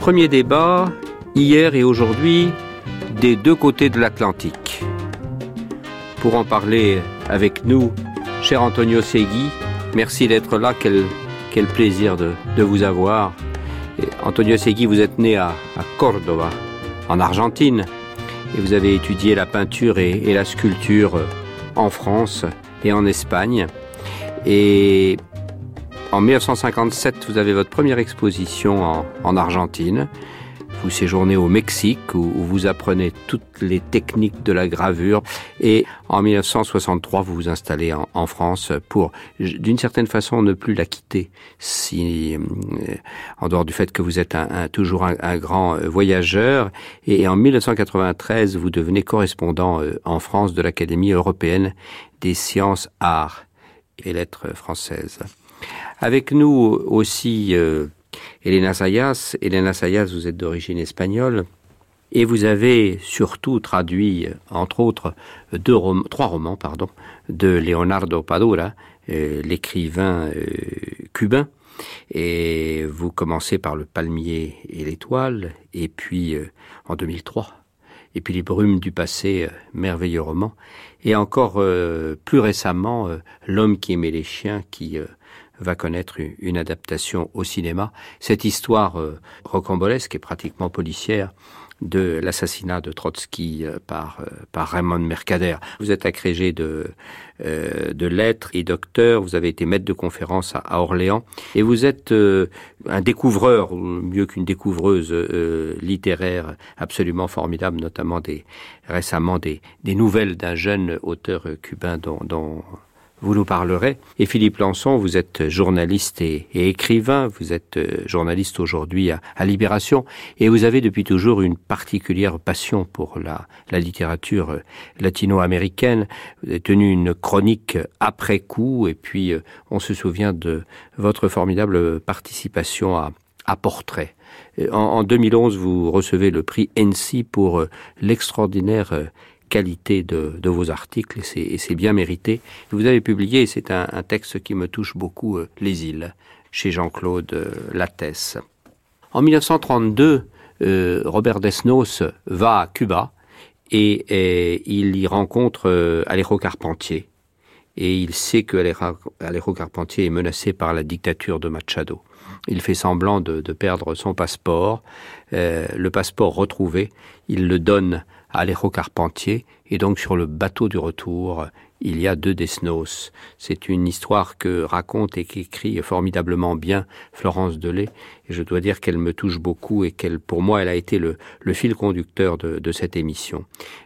Premier débat, hier et aujourd'hui, des deux côtés de l'Atlantique. Pour en parler avec nous, cher Antonio Segui, merci d'être là, quel, plaisir de, vous avoir. Antonio Segui, vous êtes né à, à Córdoba, en Argentine, et vous avez étudié la peinture et, la sculpture en France et en Espagne. En 1957, vous avez votre première exposition en, en Argentine. Vous séjournez au Mexique où, où, vous apprenez toutes les techniques de la gravure. Et en 1963, vous vous installez en, en France pour, d'une certaine façon, ne plus la quitter. Si, euh, en dehors du fait que vous êtes un, un, toujours un, grand euh, voyageur. Et en 1993, vous devenez correspondant euh, en France de l'Académie européenne des sciences, arts et lettres françaises. Avec nous aussi euh, Elena Sayas. Elena Sayas, vous êtes d'origine espagnole et vous avez surtout traduit, entre autres, trois romans pardon, de Leonardo Padura, euh, l'écrivain euh, cubain. Et vous commencez par Le Palmier et l'Étoile, et puis euh, en 2003, et puis Les Brumes du passé, merveilleux roman, et encore plus récemment, L'homme qui aimait les chiens, qui va connaître une adaptation au cinéma. Cette histoire euh, rocambolesque et pratiquement policière de l'assassinat de Trotsky euh, par, euh, par Raymond Mercader. Vous êtes agrégé de, euh, de lettres et docteur, vous avez été maître de conférence à, à Orléans et vous êtes euh, un découvreur, ou mieux qu'une découvreuse euh, littéraire absolument formidable, notamment des, récemment des, des nouvelles d'un jeune auteur cubain dont, dont vous nous parlerez. Et Philippe Lançon, vous êtes journaliste et, écrivain, vous êtes euh, journaliste aujourd'hui à, Libération, et vous avez depuis toujours une particulière passion pour la, littérature euh, latino-américaine. Vous avez tenu une chronique après coup, et puis euh, on se souvient de votre formidable participation à, Portrait. En, en 2011, vous recevez le prix NC pour l'extraordinaire qualité de, vos articles et c'est bien mérité. Vous avez publié, c'est un, texte qui me touche beaucoup, euh, Les îles, chez Jean-Claude euh, Lattès. En 1932, euh, Robert Desnos va à Cuba et, il y rencontre euh, Alejo Carpentier. Et il sait que Alejo Carpentier est menacé par la dictature de Machado. Il fait semblant de, perdre son passeport. Le passeport retrouvé, il le donne Alejo Carpentier, et donc sur le bateau du retour, il y a deux Desnos. C'est une histoire que raconte et qu'écrit formidablement bien Florence Delay, je dois dire qu'elle me touche beaucoup et qu'elle, pour moi, elle a été le, le fil conducteur de, de cette émission.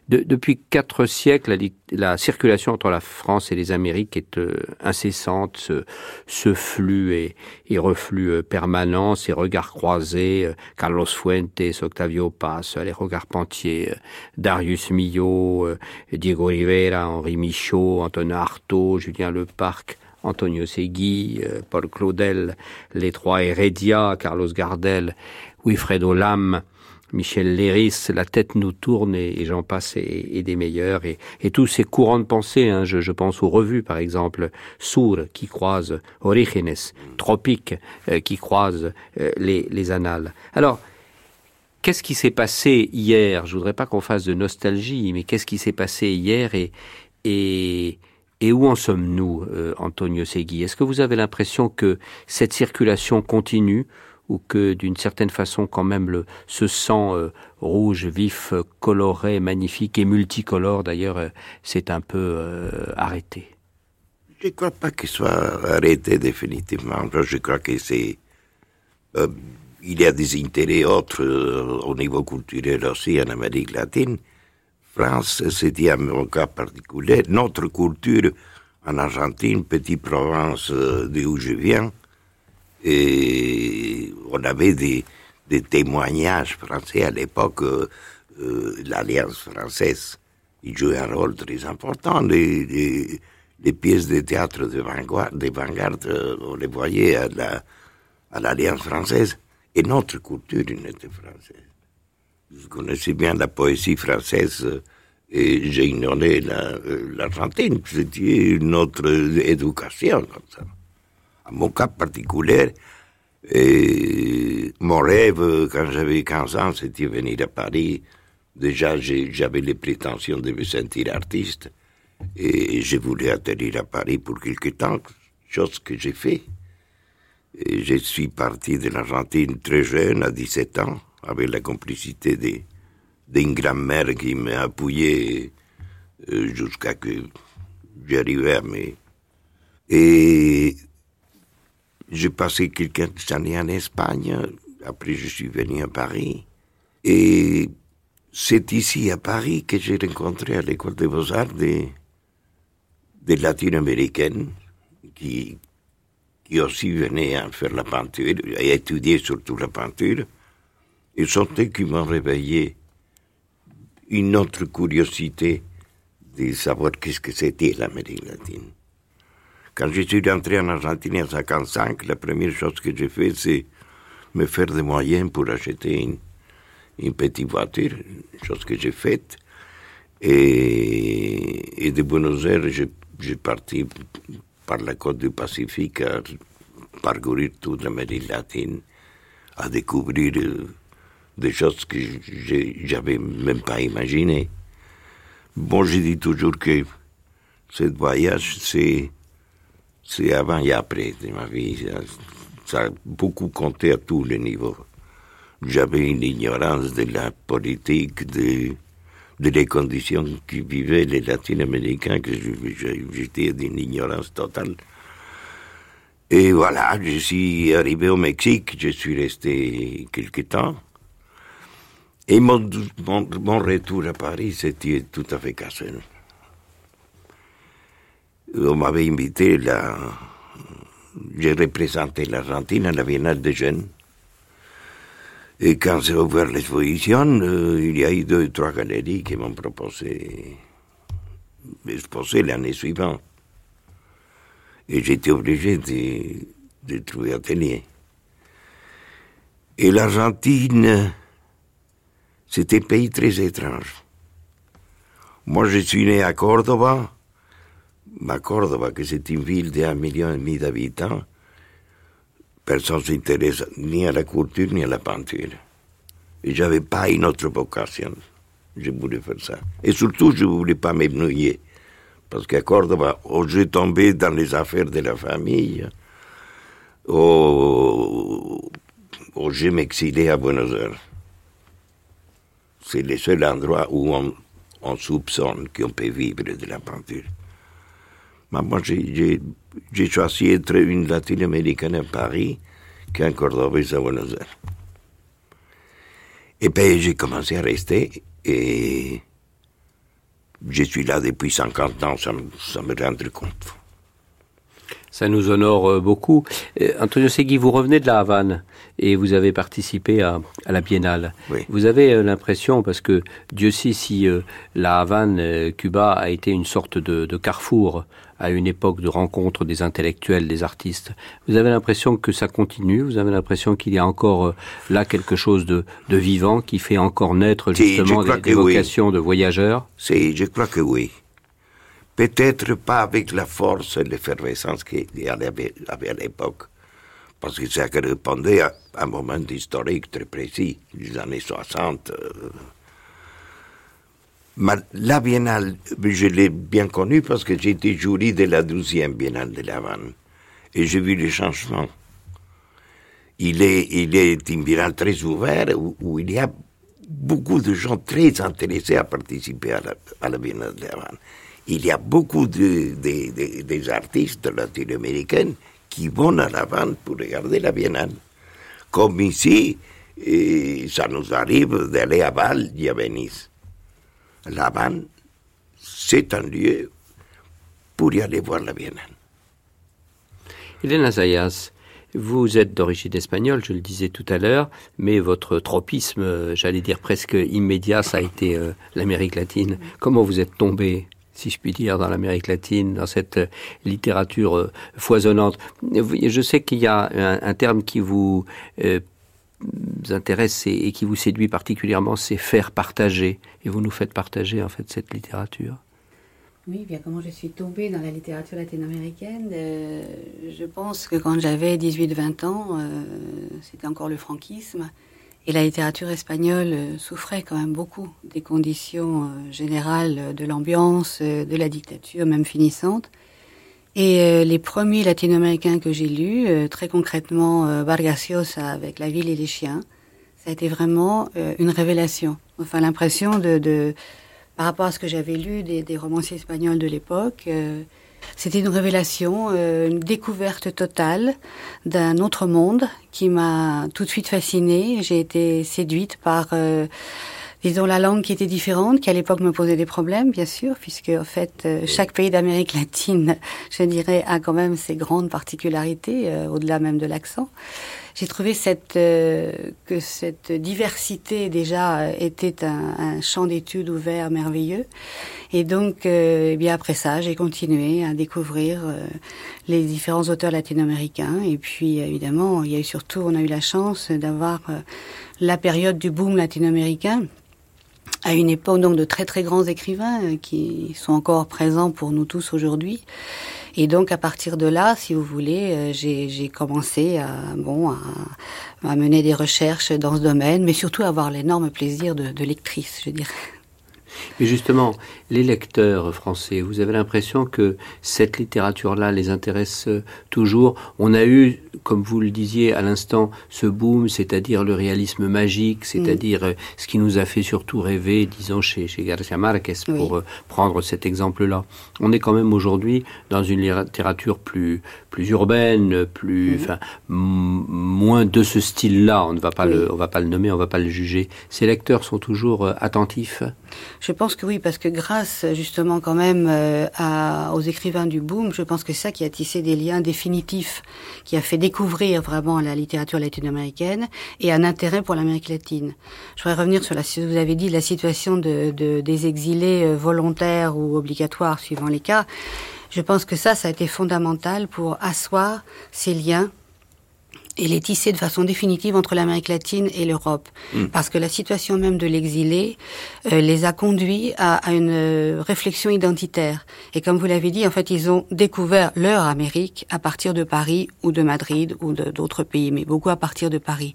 De, depuis quatre siècles, la, la, circulation entre la France et les Amériques est euh, incessante, ce, ce flux et, et reflux euh, permanent, ces regards croisés, euh, Carlos Fuentes, Octavio Paz, Alejo Carpentier, euh, Darius Milhaud, euh, Diego Rivera, Henri Michaud, Antonin Artaud, Julien Leparc, Antonio Segui, euh, Paul Claudel, les trois Heredia, Carlos Gardel, Wilfredo Lam, Michel Léris, La tête nous tourne et, et j'en passe et, et, des meilleurs. Et, et, tous ces courants de pensée, hein, je, pense aux revues par exemple, Sour qui croise Orígenes, Tropique euh, qui croise euh, les, les annales. Alors, qu'est-ce qui s'est passé hier? Je voudrais pas qu'on fasse de nostalgie, mais qu'est-ce qui s'est passé hier? Et, et, où en sommes-nous, euh, Antonio Segui? Est-ce que vous avez l'impression que cette circulation continue ou que d'une certaine façon quand même ce sang euh, rouge, vif, coloré, magnifique et multicolore d'ailleurs euh, s'est un peu euh, arrêté? Je ne crois pas qu'il soit arrêté définitivement. Je crois que c'est... Il y a des intérêts autres au niveau culturel aussi en Amérique latine. France, c'était un cas particulier. Notre culture en Argentine, petite province euh, d'où je viens, et on avait des, des témoignages français à l'époque. Euh, euh, L'Alliance française, il jouait un rôle très important. Les, les, les pièces de théâtre de vanguarde, de vanguarde euh, on les voyait à l'Alliance la, française. Et notre culture était française. Je connaissais bien la poésie française euh, et j'ai ignoré l'Argentine. La, C'était notre éducation comme ça. En mon cas particulier, Et mon rêve, quand j'avais 15 ans, c'était venir à Paris. Déjà, j'avais les prétentions de me sentir artiste. Et je voulais atterrir à Paris pour quelque temps, chose que j'ai fait. Et je suis parti de l'Argentine très jeune, à 17 ans, avec la complicité d'une grand-mère qui m'a appuyé euh, jusqu'à que j'arrivais à mes... Et j'ai passé quelques années en Espagne, après je suis venu à Paris. Et c'est ici à Paris que j'ai rencontré à l'école des beaux-arts des, des latino-américaines qui, qui aussi venaient à faire la peinture et étudier surtout la peinture. Et sont eux qui m'ont réveillé une autre curiosité de savoir qu'est-ce que c'était l'Amérique latine. Quand je suis rentré en Argentine en 1955, la première chose que j'ai fait, c'est me faire des moyens pour acheter une, une petite voiture, chose que j'ai faite. Et, et, de Buenos Aires, j'ai parti par la côte du Pacifique à parcourir toute l'Amérique latine, à découvrir euh, des choses que j'avais même pas imaginées. Bon, je dis toujours que ce voyage, c'est, c'est avant et après de ma vie. Ça, a beaucoup compté à tous les niveaux. J'avais une ignorance de la politique, de, de les conditions qui vivaient les latino-américains, que j'étais d'une ignorance totale. Et voilà, je suis arrivé au Mexique, je suis resté quelque temps. Et mon, retour à Paris, c'était tout à fait cassé. On m'avait invité là. J'ai représenté l'Argentine à la Biennale des Jeunes. Et quand s'est ouvert l'exposition, euh, il y a eu deux trois galeries qui m'ont proposé d'exposer l'année suivante. Et j'étais obligé de, de trouver atelier. Et l'Argentine, c'était un pays très étrange. Moi, je suis né à Cordoba. À Cordoba, que c'est une ville d'un million et demi d'habitants, personne ne s'intéresse ni à la culture ni à la peinture. Et j'avais pas une autre vocation. Je voulais faire ça. Et surtout, je ne voulais pas m'ébnouiller. Parce qu'à Cordoba, oh, j'ai tombé dans les affaires de la famille, ou, oh, je m'exilais à Buenos Aires c'est le seul endroit où on, soupçonne qu'on peut vivre de la peinture. Mais moi, j'ai choisi être une latino-américaine à Paris qu'un cordobaise à Buenos Aires. Et puis j'ai commencé à rester et je suis là depuis 50 ans sans, me rendre compte. Ça nous honore euh, beaucoup. Euh, Antonio Segui, vous revenez de la Havane et vous avez participé à, la Biennale. Vous avez euh, l'impression, parce que Dieu sait si la Havane, Cuba, a été une sorte de, carrefour à une époque de rencontre des intellectuels, des artistes. Vous avez l'impression que ça continue? Vous avez l'impression qu'il y a encore là quelque chose de, vivant qui fait encore naître justement des, vocations de voyageurs? Si, je crois que oui. Peut-être pas avec la force et l'effervescence qu'il y avait à l'époque, parce que ça répondait à un moment historique très précis, les années 60. Euh. Mais la biennale, je l'ai bien connue parce que j'étais jury de la 12e biennale de La Havane. Et j'ai vu les changements. Il est, il est une biennale très ouverte où, il y a beaucoup de gens très intéressés à participer à la, biennale de La Havane il y a beaucoup de, des artistes latino-américains qui vont à La pour regarder la Biennale. Comme ici, et ça nous arrive d'aller à Val et à Venise. La c'est un lieu pour y aller voir la Biennale. Elena Zayas, vous êtes d'origine espagnole, je le disais tout à l'heure, mais votre tropisme, j'allais dire presque immédiat, ça a été euh, l'Amérique latine. Comment vous êtes tombé si je puis dire, dans l'Amérique latine, dans cette euh, littérature euh, foisonnante. Je sais qu'il y a un, terme qui vous euh, intéresse et, qui vous séduit particulièrement, c'est faire partager. Et vous nous faites partager en fait cette littérature. Oui, bien comment je suis tombée dans la littérature latino-américaine. Je pense que quand j'avais 18-20 ans, c'était encore le franquisme. Et la littérature espagnole euh, souffrait quand même beaucoup des conditions générales de l'ambiance, de la dictature, même finissante. Et les premiers latino-américains que j'ai lus, très concrètement Vargas Llosa avec La ville et les chiens, ça a été vraiment une révélation. Enfin, l'impression de par rapport à ce que j'avais lu des, des, romanciers espagnols de l'époque. C'était une révélation, euh, une découverte totale d'un autre monde qui m'a tout de suite fascinée. J'ai été séduite par, euh, disons, la langue qui était différente, qui à l'époque me posait des problèmes, bien sûr, puisque en fait, chaque pays d'Amérique latine, je dirais, a quand même ses grandes particularités, au-delà même de l'accent j'ai trouvé cette, euh, que cette diversité déjà euh, était un, un champ d'études ouvert merveilleux. Et donc, euh, eh bien après ça, j'ai continué à découvrir les différents auteurs latino-américains. Et puis, évidemment, il y a eu surtout, on a eu la chance d'avoir la période du boom latino-américain à une époque donc de très très grands écrivains qui sont encore présents pour nous tous aujourd'hui. Et donc à partir de là, si vous voulez, euh, j'ai commencé à, bon, à, à, mener des recherches dans ce domaine, mais surtout à avoir l'énorme plaisir de, de lectrice, je dirais. Mais justement, les lecteurs français, vous avez l'impression que cette littérature-là les intéresse toujours? On a eu, comme vous le disiez à l'instant, ce boom, c'est-à-dire le réalisme magique, c'est-à-dire mm. euh, ce qui nous a fait surtout rêver, disons, chez, chez Garcia Marquez, pour euh, prendre cet exemple-là. On est quand même aujourd'hui dans une littérature plus, plus urbaine, plus, mm. enfin, moins de ce style-là. On ne va pas le, on va pas le nommer, on va pas le juger. Ces lecteurs sont toujours euh, attentifs? Je pense que oui, parce que grâce justement quand même euh, aux écrivains du boom, je pense que c'est ça qui a tissé des liens définitifs, qui a fait découvrir vraiment la littérature latino-américaine et un intérêt pour l'Amérique latine. Je voudrais revenir sur la, vous avez dit, la situation de, des exilés euh, volontaires ou obligatoires suivant les cas. Je pense que ça, ça a été fondamental pour asseoir ces liens et les tisser de façon définitive entre l'Amérique latine et l'Europe. Mm. Parce que la situation même de l'exilé euh, les a conduits à, à, une euh, réflexion identitaire. Et comme vous l'avez dit, en fait, ils ont découvert leur Amérique à partir de Paris ou de Madrid ou d'autres pays, mais beaucoup à partir de Paris.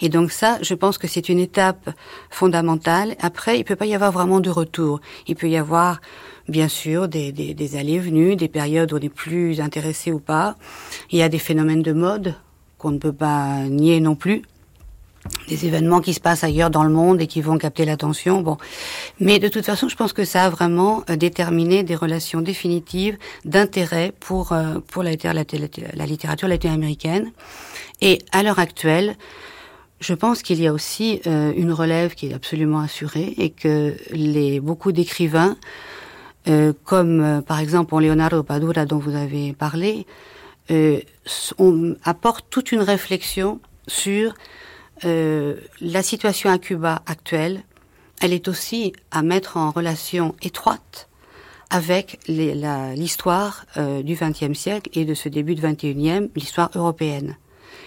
Et donc ça, je pense que c'est une étape fondamentale. Après, il peut pas y avoir vraiment de retour. Il peut y avoir bien sûr des, des, des allées venues, des périodes où on est plus intéressé ou pas. Il y a des phénomènes de mode qu'on ne peut pas nier non plus des événements qui se passent ailleurs dans le monde et qui vont capter l'attention. Bon, mais de toute façon, je pense que ça a vraiment euh, déterminé des relations définitives d'intérêt pour euh, pour la, littérature latino-américaine. Et à l'heure actuelle, je pense qu'il y a aussi euh, une relève qui est absolument assurée et que les beaucoup d'écrivains, comme par exemple Leonardo Padura dont vous avez parlé, euh, on apporte toute une réflexion sur euh, la situation à Cuba actuelle. Elle est aussi à mettre en relation étroite avec l'histoire euh, du XXe siècle et de ce début du XXIe, l'histoire européenne.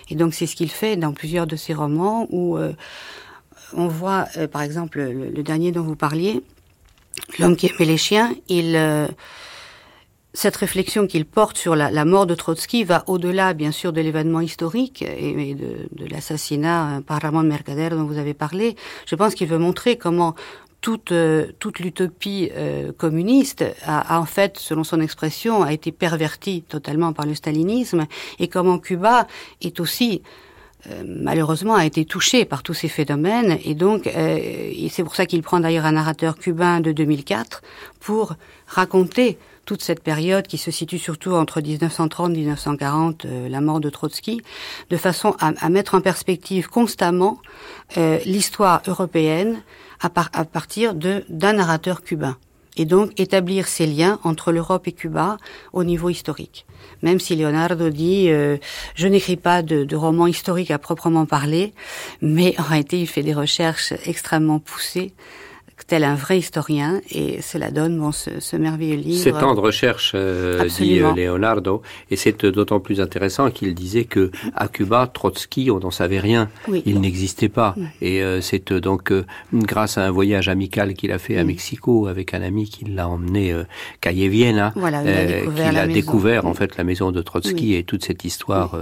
Et donc c'est ce qu'il fait dans plusieurs de ses romans où euh, on voit, euh, par exemple, le, le, dernier dont vous parliez, L'homme qui aimait les chiens, il cette réflexion qu'il porte sur la, mort de Trotsky va au-delà, bien sûr, de l'événement historique et, de, l'assassinat euh, par Ramon Mercader dont vous avez parlé. Je pense qu'il veut montrer comment toute, euh, toute l'utopie euh, communiste a, en fait, selon son expression, a été pervertie totalement par le stalinisme et comment Cuba est aussi malheureusement a été touché par tous ces phénomènes et donc c'est pour ça qu'il prend d'ailleurs un narrateur cubain de 2004 pour raconter toute cette période qui se situe surtout entre 1930 et 1940, euh, la mort de Trotsky, de façon à, à mettre en perspective constamment euh, l'histoire européenne à, par, à partir d'un narrateur cubain et donc établir ces liens entre l'Europe et Cuba au niveau historique. Même si Leonardo dit euh, je n'écris pas de, de roman historique à proprement parler, mais en réalité il fait des recherches extrêmement poussées tel un vrai historien, et cela donne bon, ce, ce merveilleux livre. C'est temps de recherche, euh, dit euh, Leonardo, et c'est euh, d'autant plus intéressant qu'il disait que à Cuba, Trotsky, on n'en savait rien, il n'existait pas, et c'est donc grâce à un voyage amical qu'il a fait à Mexico avec un ami qui l'a emmené euh, Calle Viena, voilà, qu'il a découvert en fait la maison de Trotsky et toute cette histoire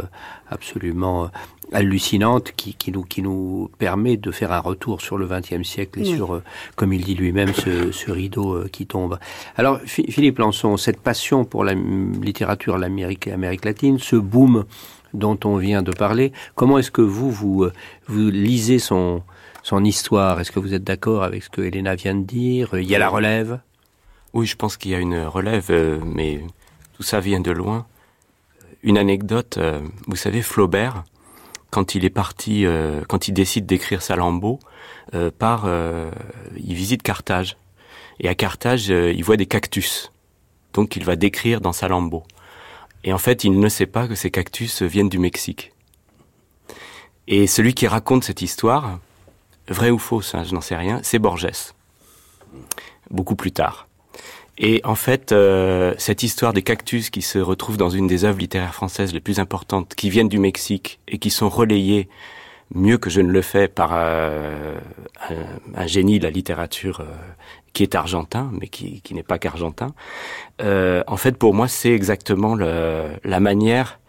absolument hallucinante qui, qui, nous, qui nous permet de faire un retour sur le XXe siècle et sur, euh, comme il dit lui-même, ce, ce, rideau euh, qui tombe. Alors, Philippe Lançon, cette passion pour la littérature l'Amérique Amérique latine, ce boom dont on vient de parler, comment est-ce que vous, vous, euh, vous lisez son, son histoire? Est-ce que vous êtes d'accord avec ce que Elena vient de dire? Il y a la relève? Oui, je pense qu'il y a une relève, mais tout ça vient de loin. Une anecdote, vous savez, Flaubert, quand il est parti, euh, quand il décide d'écrire Salammbô, euh, par, euh, il visite Carthage. Et à Carthage, euh, il voit des cactus. Donc il va décrire dans Salammbô. Et en fait, il ne sait pas que ces cactus viennent du Mexique. Et celui qui raconte cette histoire, vrai ou fausse, hein, je n'en sais rien, c'est Borges. Beaucoup plus tard. Et en fait, euh, cette histoire des cactus qui se retrouvent dans une des œuvres littéraires françaises les plus importantes, qui viennent du Mexique et qui sont relayées mieux que je ne le fais par euh, un, génie de la littérature euh, qui est argentin, mais qui, qui n'est pas qu'argentin. Euh, en fait, pour moi, c'est exactement le, la manière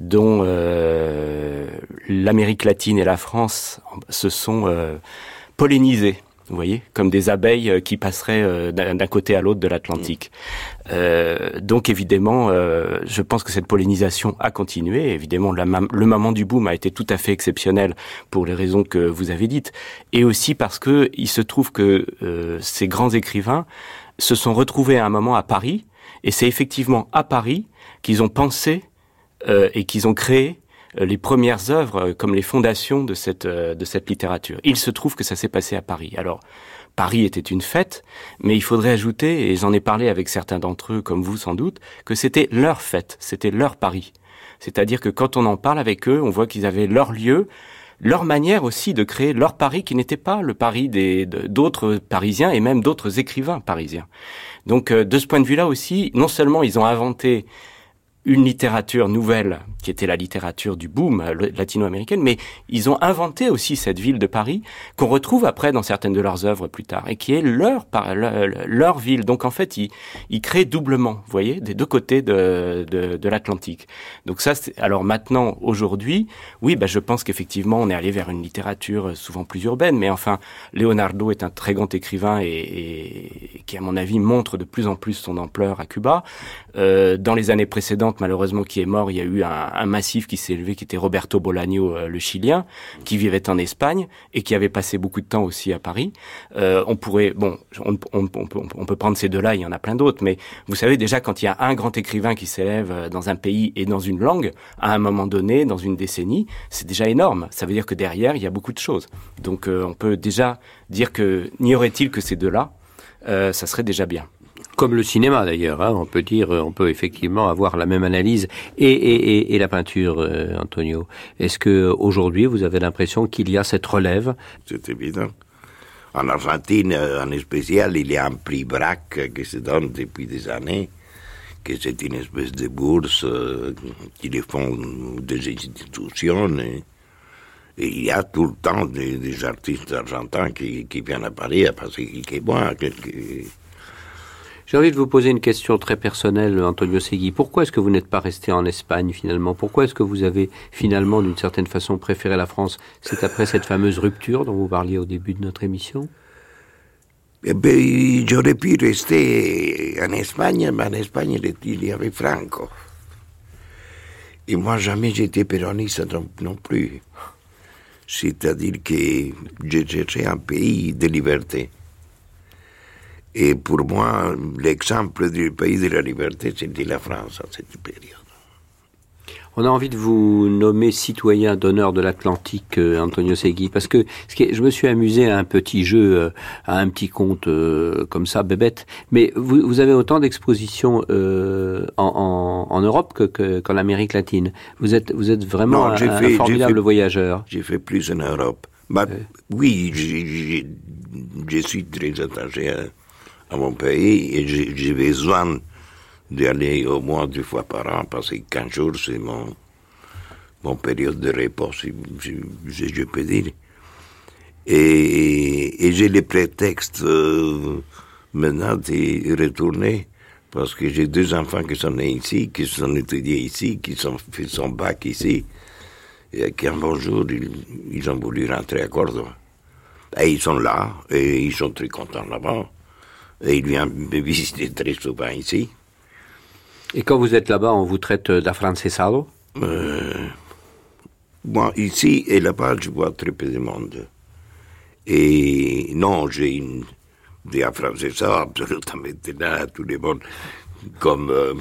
dont euh, l'Amérique latine et la France se sont pollinisées vous voyez, comme des abeilles euh, qui passeraient euh, d'un côté à l'autre de l'Atlantique. Euh, donc évidemment, euh, je pense que cette pollinisation a continué. Évidemment, la le moment du boom a été tout à fait exceptionnel pour les raisons que vous avez dites, et aussi parce que il se trouve que euh, ces grands écrivains se sont retrouvés à un moment à Paris, et c'est effectivement à Paris qu'ils ont pensé et qu'ils ont créé les premières œuvres euh, comme les fondations de cette, euh, de cette littérature. Il se trouve que ça s'est passé à Paris. Alors, Paris était une fête, mais il faudrait ajouter, et j'en ai parlé avec certains d'entre eux, comme vous sans doute, que c'était leur fête, c'était leur Paris. C'est-à-dire que quand on en parle avec eux, on voit qu'ils avaient leur lieu, leur manière aussi de créer leur Paris qui n'était pas le Paris des d'autres Parisiens et même d'autres écrivains parisiens. Donc de ce point de vue-là aussi, non seulement ils ont inventé une littérature nouvelle, qui était la littérature du boom latino-américaine, mais ils ont inventé aussi cette ville de Paris, qu'on retrouve après dans certaines de leurs œuvres plus tard, et qui est leur, leur, ville. Donc en fait, ils, créent doublement, vous voyez, des deux côtés de, de, l'Atlantique. Donc ça, alors maintenant, aujourd'hui, oui, bah, je pense qu'effectivement, on est allé vers une littérature souvent plus urbaine, mais enfin, Leonardo est un très grand écrivain et, et qui, à mon avis, montre de plus en plus son ampleur à Cuba. Euh, dans les années précédentes, malheureusement, qui est mort. Il y a eu un, massif qui s'est élevé, qui était Roberto Bolaño, euh, le Chilien, qui vivait en Espagne et qui avait passé beaucoup de temps aussi à Paris. Euh, on pourrait, bon, on, peut prendre ces deux-là, il y en a plein d'autres, mais vous savez déjà quand il y a un grand écrivain qui s'élève euh, dans un pays et dans une langue, à un moment donné, dans une décennie, c'est déjà énorme. Ça veut dire que derrière, il y a beaucoup de choses. Donc on peut déjà dire que n'y aurait-il que ces deux-là, ça serait déjà bien. Comme le cinéma d'ailleurs, hein, on peut dire, on peut effectivement avoir la même analyse et, la peinture, euh, Antonio. Est-ce que aujourd'hui vous avez l'impression qu'il y a cette relève? C'est évident. En Argentine, euh, en spécial, il y a un prix BRAC qui se donne depuis des années, que c'est une espèce de bourse euh, qui font des institutions. Et, il y a tout le temps des, artistes argentins qui, viennent à Paris qu'ils est bon. Qui, j'ai envie de vous poser une question très personnelle, Antonio Segui. Pourquoi est-ce que vous n'êtes pas resté en Espagne finalement? Pourquoi est-ce que vous avez finalement, d'une certaine façon, préféré la France? C'est après cette fameuse rupture dont vous parliez au début de notre émission? Eh ben, J'aurais pu rester en Espagne, mais en Espagne, il y avait Franco. Et moi, jamais j'étais péroniste non plus. C'est-à-dire que j'ai cherché un pays de liberté. Et pour moi, l'exemple du pays de la liberté, c'était la France en cette période. On a envie de vous nommer citoyen d'honneur de l'Atlantique, euh, Antonio Segui, parce que, je me suis amusé à un petit jeu, euh, à un petit conte euh, comme ça, bébête. Mais vous, vous avez autant d'expositions en, en, en, Europe qu'en que, qu Amérique latine. Vous êtes, vous êtes vraiment non, un, fait, un, formidable fait, voyageur. J'ai fait plus en Europe, Bah, oui, je suis très attaché à, mon pays et j'ai besoin d'aller au moins deux fois par an, parce que 15 jours, c'est mon, mon période de repos, si, je peux dire. Et, et j'ai le prétexte euh, maintenant de retourner, parce que j'ai deux enfants qui sont nés ici, qui sont étudiés ici, qui ont fait son bac ici, et qui un bon jour, ils, ont voulu rentrer à Cordoba. Et ils sont là, et ils sont très contents là-bas. Et ils viennent me visiter très souvent ici. Et quand vous êtes là-bas, on vous traite d'afrancesado euh, Moi, ici et là-bas, je vois très peu de monde. Et non, j'ai une d'afrancesado absolument là, tout le monde, comme euh,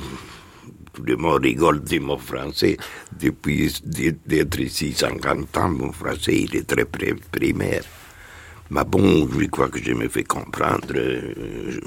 tout le monde rigole de mon français. Depuis d'être ici 50 ans, mon français, il est très primaire. Mais bon, je crois que je me fais comprendre. Euh,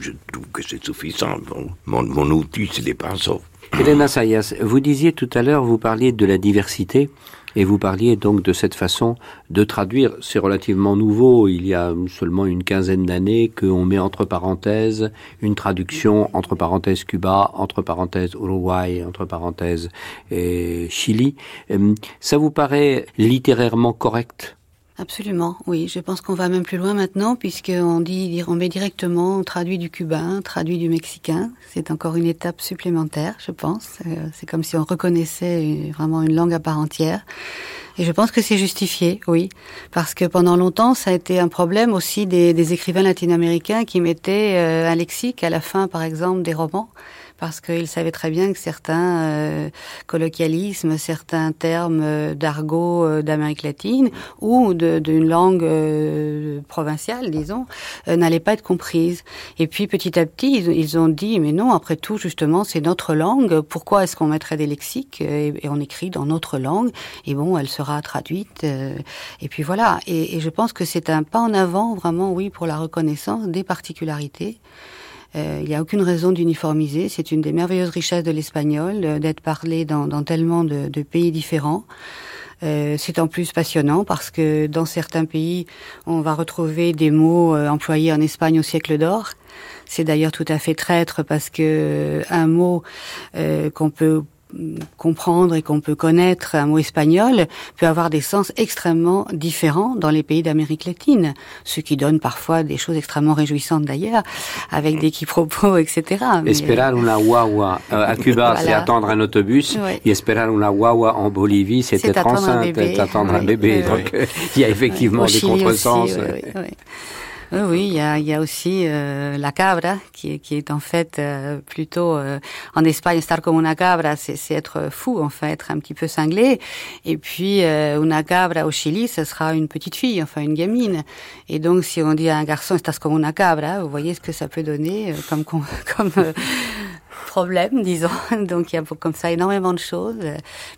je, trouve que c'est suffisant. mon, mon, outil, c'est les pinceaux. Elena Sayas, vous disiez tout à l'heure, vous parliez de la diversité. Et vous parliez donc de cette façon de traduire. C'est relativement nouveau. Il y a seulement une quinzaine d'années qu'on met entre parenthèses une traduction entre parenthèses Cuba, entre parenthèses Uruguay, entre parenthèses Chili. Euh, ça vous paraît littérairement correct? Absolument, oui. Je pense qu'on va même plus loin maintenant, puisqu'on dit, on met directement, traduit du cubain, traduit du mexicain. C'est encore une étape supplémentaire, je pense. Euh, c'est comme si on reconnaissait vraiment une langue à part entière. Et je pense que c'est justifié, oui, parce que pendant longtemps, ça a été un problème aussi des, écrivains latino-américains qui mettaient euh, un lexique à la fin, par exemple, des romans parce qu'il savait très bien que certains euh, colloquialismes, certains termes euh, d'argot euh, d'Amérique latine ou d'une langue provinciale, disons, n'allaient pas être comprises. Et puis petit à petit, ils, ont dit, mais non, après tout, justement, c'est notre langue. Pourquoi est-ce qu'on mettrait des lexiques et, on écrit dans notre langue? Et bon, elle sera traduite. et puis voilà. Et je pense que c'est un pas en avant, vraiment, oui, pour la reconnaissance des particularités. Euh, il n'y a aucune raison d'uniformiser. C'est une des merveilleuses richesses de l'espagnol, euh, d'être parlé dans, dans tellement de, de, pays différents. Euh, c'est en plus passionnant parce que dans certains pays, on va retrouver des mots euh, employés en Espagne au siècle d'or. C'est d'ailleurs tout à fait traître parce que un mot qu'on peut comprendre et qu'on peut connaître un mot espagnol peut avoir des sens extrêmement différents dans les pays d'Amérique latine, ce qui donne parfois des choses extrêmement réjouissantes d'ailleurs, avec des quiproquos, etc. Esperar una guagua euh, à Cuba, c'est attendre un autobus, et esperar una guagua en Bolivie, c'est être enceinte, attendre un bébé. Donc il y a effectivement des contresens. Oui, il y a, il y a aussi euh, la cabra, qui, qui est en fait euh, plutôt euh, en Espagne, star comme una cabra, c'est être fou, en fait, être un petit peu cinglé. Et puis una cabra au Chili, ce sera une petite fille, enfin une gamine. Et donc, si on dit à un garçon, estás comme una cabra, vous voyez ce que ça peut donner comme comme problème, disons. Donc il y a comme ça énormément de choses.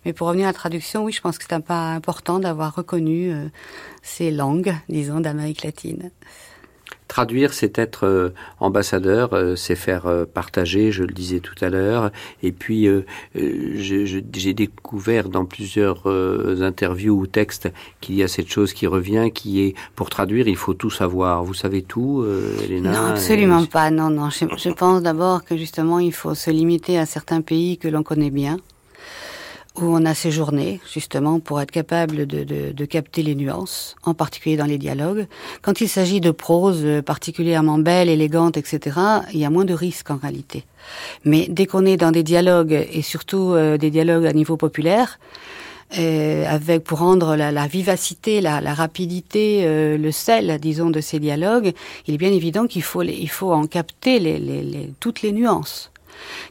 Mais pour revenir à la traduction, oui, je pense que c'est pas important d'avoir reconnu ces langues, disons, d'Amérique latine. Traduire, c'est être euh, ambassadeur, euh, c'est faire euh, partager, je le disais tout à l'heure. Et puis, j'ai découvert dans plusieurs interviews ou textes qu'il y a cette chose qui revient, qui est, pour traduire, il faut tout savoir. Vous savez tout, Elena Non, absolument pas. Non, non. je pense d'abord que justement, il faut se limiter à certains pays que l'on connaît bien où on a séjourné, justement, pour être capable de, de, de, capter les nuances, en particulier dans les dialogues. Quand il s'agit de prose particulièrement belle, élégante, etc., il y a moins de risques en réalité. Mais dès qu'on est dans des dialogues, et surtout euh, des dialogues à niveau populaire, euh, avec pour rendre la, la vivacité, la, la rapidité, euh, le sel, disons, de ces dialogues, il est bien évident qu'il faut, il faut en capter les, les, les, toutes les nuances.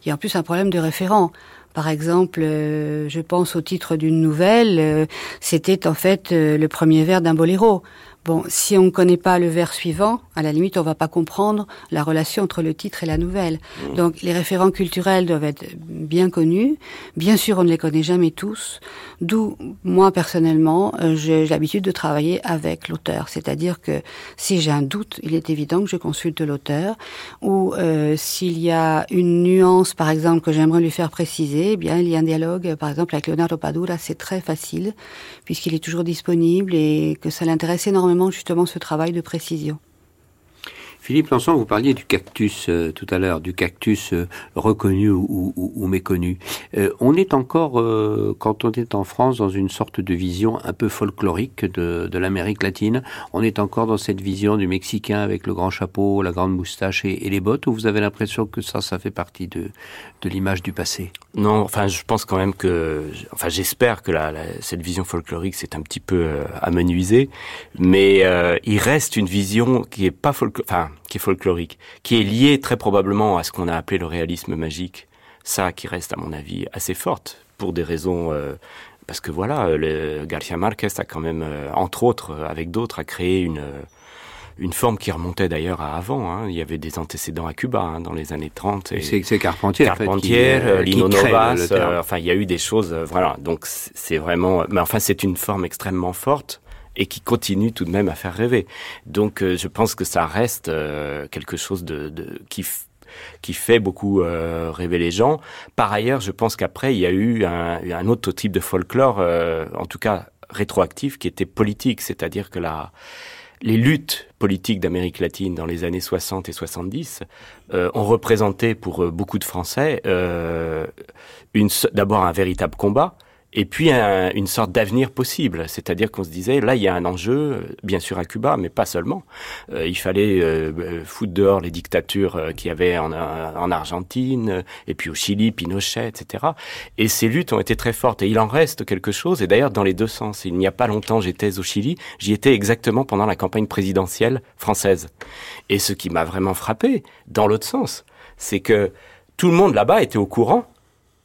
Il y a en plus un problème de référent. Par exemple, euh, je pense au titre d'une nouvelle, euh, c'était en fait euh, le premier vers d'un boléro. Bon, si on ne connaît pas le vers suivant, à la limite, on va pas comprendre la relation entre le titre et la nouvelle. Mmh. Donc, les référents culturels doivent être bien connus. Bien sûr, on ne les connaît jamais tous. D'où, moi, personnellement, euh, j'ai l'habitude de travailler avec l'auteur. C'est-à-dire que si j'ai un doute, il est évident que je consulte l'auteur. Ou euh, s'il y a une nuance, par exemple, que j'aimerais lui faire préciser, eh bien, il y a un dialogue, par exemple, avec Leonardo Padura, c'est très facile, puisqu'il est toujours disponible et que ça l'intéresse énormément justement ce travail de précision. Philippe Lançon, vous parliez du cactus euh, tout à l'heure, du cactus euh, reconnu ou, méconnu. Euh, on est encore, quand on est en France, dans une sorte de vision un peu folklorique de, l'Amérique latine. On est encore dans cette vision du Mexicain avec le grand chapeau, la grande moustache et, les bottes, ou vous avez l'impression que ça, ça fait partie de, de l'image du passé? Non, enfin, je pense quand même que, enfin, j'espère que la, cette vision folklorique s'est un petit peu amenuisée, mais il reste une vision qui est pas enfin, qui est folklorique, qui est lié très probablement à ce qu'on a appelé le réalisme magique. Ça qui reste, à mon avis, assez forte pour des raisons. Euh, parce que voilà, le Garcia Marquez a quand même, euh, entre autres, euh, avec d'autres, a créé une une forme qui remontait d'ailleurs à avant. Hein. Il y avait des antécédents à Cuba hein, dans les années 30. C'est Carpentier. Carpentier, en fait, Lino Novas. enfin, il y a eu des choses. voilà. Donc c'est vraiment. Mais enfin, c'est une forme extrêmement forte et qui continue tout de même à faire rêver. Donc euh, je pense que ça reste euh, quelque chose de, de qui qui fait beaucoup euh, rêver les gens. Par ailleurs, je pense qu'après, il y a eu un, un, autre type de folklore, en tout cas rétroactif, qui était politique, c'est-à-dire que la, les luttes politiques d'Amérique latine dans les années 60 et 70 euh, ont représenté pour beaucoup de Français euh, d'abord un véritable combat, et puis une sorte d'avenir possible. C'est-à-dire qu'on se disait, là, il y a un enjeu, bien sûr à Cuba, mais pas seulement. Euh, il fallait euh, euh, foutre dehors les dictatures euh, qu'il y avait en, en, Argentine, et puis au Chili, Pinochet, etc. Et ces luttes ont été très fortes. Et il en reste quelque chose, et d'ailleurs dans les deux sens. Il n'y a pas longtemps, j'étais au Chili, j'y étais exactement pendant la campagne présidentielle française. Et ce qui m'a vraiment frappé, dans l'autre sens, c'est que tout le monde là-bas était au courant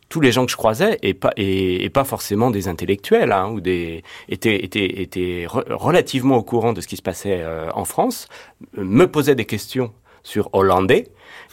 tous les gens que je croisais et pas et, pas forcément des intellectuels hein, ou des étaient étaient étaient relativement au courant de ce qui se passait euh, en France, me posaient des questions sur hollandais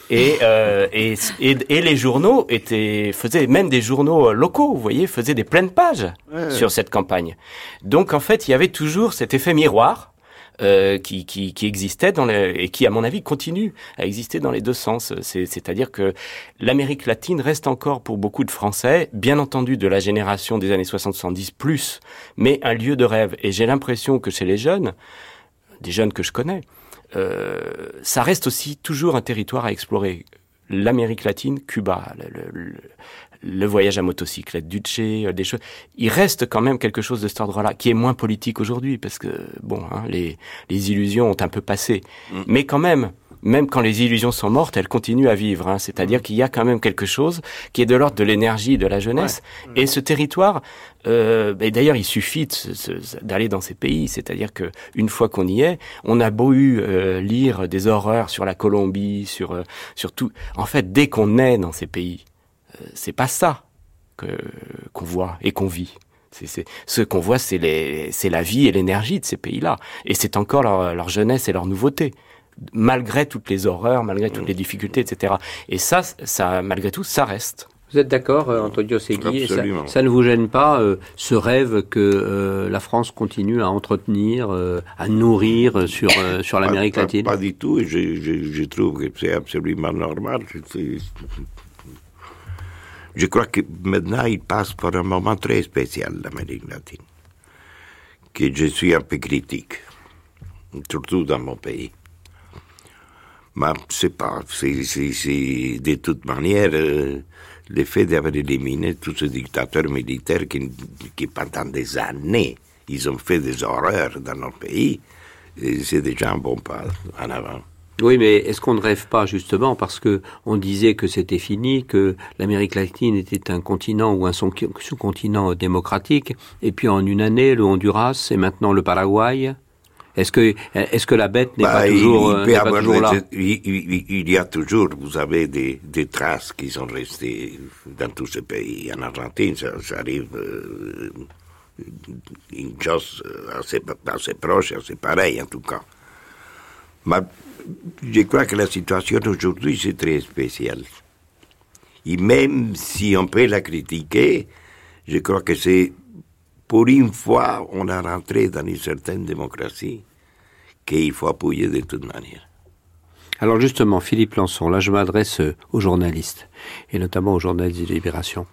et, euh, et, et, les journaux étaient faisaient même des journaux locaux, vous voyez, faisaient des pleines pages sur cette campagne. Donc en fait, il y avait toujours cet effet miroir euh, qui, qui, qui, existait dans les, et qui, à mon avis, continue à exister dans les deux sens. C'est-à-dire que l'Amérique latine reste encore pour beaucoup de Français, bien entendu de la génération des années 60-70 plus, mais un lieu de rêve. Et j'ai l'impression que chez les jeunes, des jeunes que je connais, euh, ça reste aussi toujours un territoire à explorer. L'Amérique latine, Cuba, le, le voyage à motocyclette, Duce, euh, des choses. Il reste quand même quelque chose de cet ordre-là, qui est moins politique aujourd'hui, parce que bon, hein, les, les illusions ont un peu passé. Mm. Mais quand même, même quand les illusions sont mortes, elles continuent à vivre. Hein. C'est-à-dire mm. qu'il y a quand même quelque chose qui est de l'ordre de l'énergie, de la jeunesse. Et ce territoire, euh, d'ailleurs, il suffit d'aller dans ces pays. C'est-à-dire que une fois qu'on y est, on a beau eu euh, lire des horreurs sur la Colombie, sur euh, sur tout. En fait, dès qu'on est dans ces pays, c'est pas ça que qu'on voit et qu'on vit. C'est, ce qu'on voit, c'est, les, c'est la vie et l'énergie de ces pays-là. Et c'est encore leur, leur, jeunesse et leur nouveauté. Malgré toutes les horreurs, malgré toutes les difficultés, etc. Et ça, ça, malgré tout, ça reste. Vous êtes d'accord, euh, Antonio Segui ça, ça, ne vous gêne pas, euh, ce rêve que euh, la France continue à entretenir, à nourrir sur, sur l'Amérique latine? pas, du tout, et je, je, je, trouve que c'est absolument normal. Je crois que maintenant, il passe par un moment très spécial, l'Amérique latine, que je suis un peu critique, surtout dans mon pays. Mais c'est pas, de toute manière, euh, le fait d'avoir éliminé tous ces dictateurs militaires qui, qui, pendant des années, ils ont fait des horreurs dans notre pays, euh, c'est déjà un bon pas en avant. Oui, mais est-ce qu'on ne rêve pas justement parce que on disait que c'était fini, que l'Amérique latine était un continent ou un sous-continent démocratique, et puis en une année, le Honduras et maintenant le Paraguay. Est-ce que est-ce que la bête n'est pas bah, toujours, il, pas toujours là? il, y a toujours, vous avez des, des, traces qui sont restées dans tous ces pays. En Argentine, ça, arrive. Euh, une chose assez, assez proche, assez pareille en tout cas. Mais je crois que la situation aujourd'hui, c'est très spécial. Et même si on peut la critiquer, je crois que c'est pour une fois, on a rentré dans une certaine démocratie qu'il faut appuyer de toute manière. Alors justement, Philippe Lançon, là je m'adresse euh, aux journalistes, et notamment aux journalistes de Libération.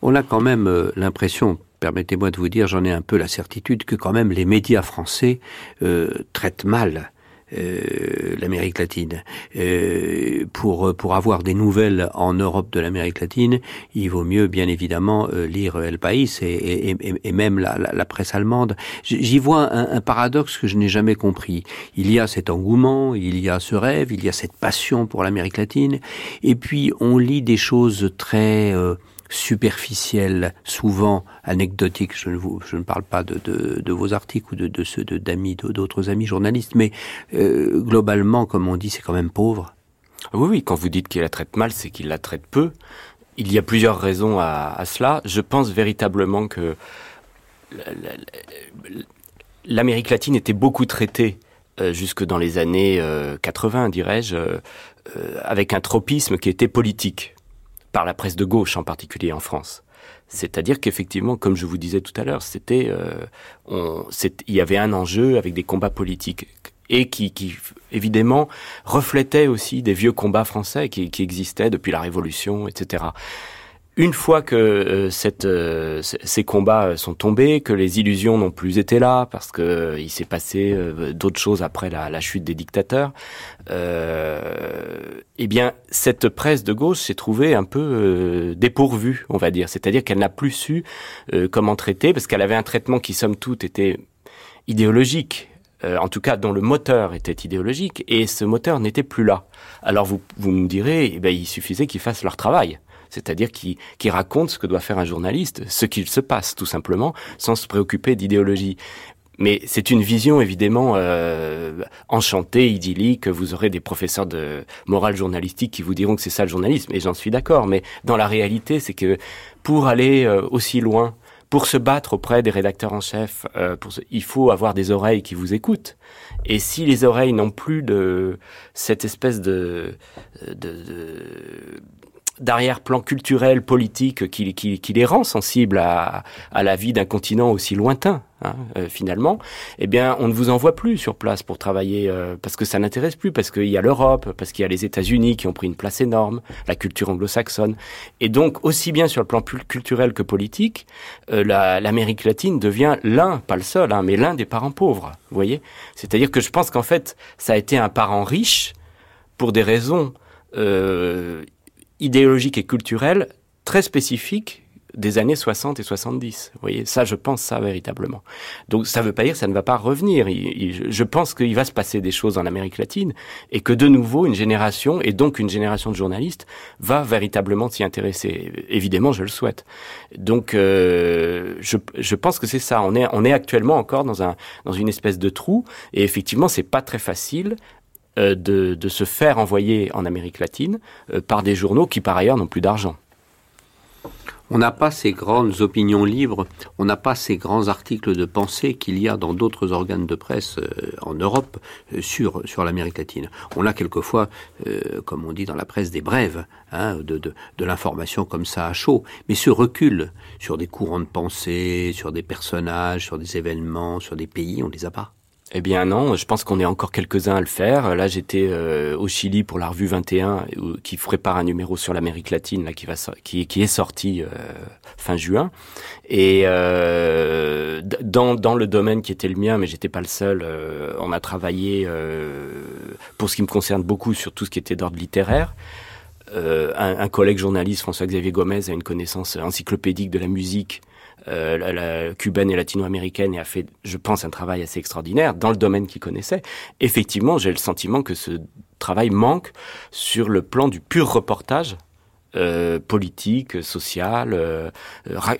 On a quand même euh, l'impression, permettez-moi de vous dire, j'en ai un peu la certitude, que quand même les médias français euh, traitent mal euh, l'Amérique latine. Euh, pour pour avoir des nouvelles en Europe de l'Amérique latine, il vaut mieux bien évidemment euh, lire El País et, et, et même la, la, la, presse allemande. J'y vois un, un, paradoxe que je n'ai jamais compris. Il y a cet engouement, il y a ce rêve, il y a cette passion pour l'Amérique latine, et puis on lit des choses très euh, superficielle, souvent anecdotique. Je ne, parle pas de, vos articles ou de, ceux d'amis, d'autres amis journalistes, mais euh, globalement, comme on dit, c'est quand même pauvre. Oui, oui, quand vous dites qu'il la traite mal, c'est qu'il la traite peu. Il y a plusieurs raisons à, cela. Je pense véritablement que l'Amérique latine était beaucoup traitée euh, jusque dans les années euh, 80, dirais-je, euh, avec un tropisme qui était politique par la presse de gauche en particulier en France. C'est-à-dire qu'effectivement, comme je vous disais tout à l'heure, c'était, euh, il y avait un enjeu avec des combats politiques et qui, qui évidemment reflétait aussi des vieux combats français qui, qui existaient depuis la Révolution, etc. Une fois que euh, cette, euh, ces combats sont tombés, que les illusions n'ont plus été là, parce que euh, il s'est passé euh, d'autres choses après la, chute des dictateurs, eh bien, cette presse de gauche s'est trouvée un peu dépourvue, on va dire. C'est-à-dire qu'elle n'a plus su comment traiter, parce qu'elle avait un traitement qui, somme toute, était idéologique. en tout cas, dont le moteur était idéologique, et ce moteur n'était plus là. Alors vous, vous me direz, eh bien, il suffisait qu'ils fassent leur travail c'est-à-dire qui, qui raconte ce que doit faire un journaliste, ce qu'il se passe tout simplement, sans se préoccuper d'idéologie. Mais c'est une vision évidemment euh, enchantée, idyllique. Vous aurez des professeurs de morale journalistique qui vous diront que c'est ça le journalisme, et j'en suis d'accord. Mais dans la réalité, c'est que pour aller euh, aussi loin, pour se battre auprès des rédacteurs en chef, euh, il faut avoir des oreilles qui vous écoutent. Et si les oreilles n'ont plus de cette espèce de, de, de d'arrière-plan culturel, politique qui, qui, qui, les rend sensibles à, à la vie d'un continent aussi lointain, hein, euh, finalement, eh bien, on ne vous envoie plus sur place pour travailler euh, parce que ça n'intéresse plus, parce qu'il y a l'Europe, parce qu'il y a les États-Unis qui ont pris une place énorme, la culture anglo-saxonne, et donc aussi bien sur le plan culturel que politique, euh, l'Amérique latine devient l'un, pas le seul, hein, mais l'un des parents pauvres. Vous voyez, c'est-à-dire que je pense qu'en fait, ça a été un parent riche pour des raisons euh, idéologique et culturelle très spécifique des années 60 et 70. Vous voyez, ça, je pense ça véritablement. Donc, ça ne veut pas dire que ça ne va pas revenir. Je pense qu'il va se passer des choses en Amérique latine et que de nouveau, une génération, et donc une génération de journalistes, va véritablement s'y intéresser. Évidemment, je le souhaite. Donc, euh, je, je pense que c'est ça. On est, on est actuellement encore dans, un, dans une espèce de trou et effectivement, c'est pas très facile de, de, se faire envoyer en Amérique latine euh, par des journaux qui par ailleurs n'ont plus d'argent. On n'a pas ces grandes opinions libres, on n'a pas ces grands articles de pensée qu'il y a dans d'autres organes de presse euh, en Europe euh, sur, sur l'Amérique latine. On a quelquefois, euh, comme on dit dans la presse, des brèves, hein, de l'information comme ça à chaud, mais ce recul sur des courants de pensée, sur des personnages, sur des événements, sur des pays, on ne les a pas. Eh bien non, je pense qu'on est encore quelques-uns à le faire. Là, j'étais euh, au Chili pour la revue 21, où, qui prépare un numéro sur l'Amérique latine, là, qui, va, est sorti euh, fin juin. Et euh, dans, le domaine qui était le mien, mais j'étais pas le seul, euh, on a travaillé, pour ce qui me concerne beaucoup, sur tout ce qui était d'ordre littéraire. Un, un collègue journaliste, François-Xavier Gomez, a une connaissance encyclopédique de la musique euh, la, la, cubaine et latino-américaine et a fait, je pense, un travail assez extraordinaire dans le domaine qu'il connaissait. Effectivement, j'ai le sentiment que ce travail manque sur le plan du pur reportage euh, politique, social, euh,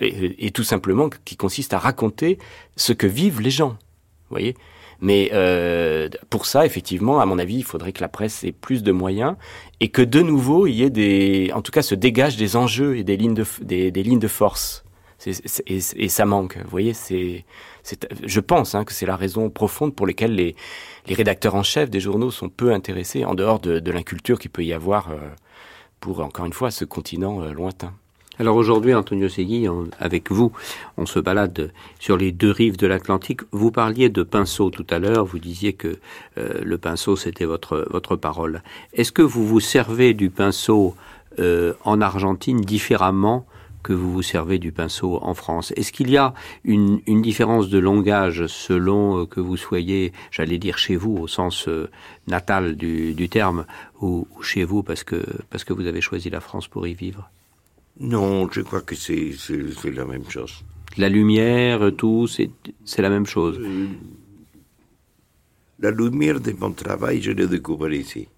et, et, tout simplement qui consiste à raconter ce que vivent les gens. Voyez mais euh, pour ça, effectivement, à mon avis, il faudrait que la presse ait plus de moyens et que de nouveau, il y ait des, en tout cas, se dégagent des enjeux et des lignes de, des, des lignes de force et, ça manque. Vous voyez, c'est, je pense hein, que c'est la raison profonde pour laquelle les, rédacteurs en chef des journaux sont peu intéressés, en dehors de, l'inculture qu'il peut y avoir euh, pour, encore une fois, ce continent euh, lointain. Alors aujourd'hui, Antonio Segui, avec vous, on se balade sur les deux rives de l'Atlantique. Vous parliez de pinceau tout à l'heure, vous disiez que euh, le pinceau, c'était votre, votre parole. Est-ce que vous vous servez du pinceau en Argentine différemment que vous vous servez du pinceau en France Est-ce qu'il y a une, une, différence de langage selon euh, que vous soyez, j'allais dire chez vous au sens natal du, du terme, ou, ou, chez vous parce que, parce que vous avez choisi la France pour y vivre? Non, je crois que c'est la même chose. La lumière, tout, c'est la même chose. Euh, la lumière de mon travail, je l'ai découvert ici,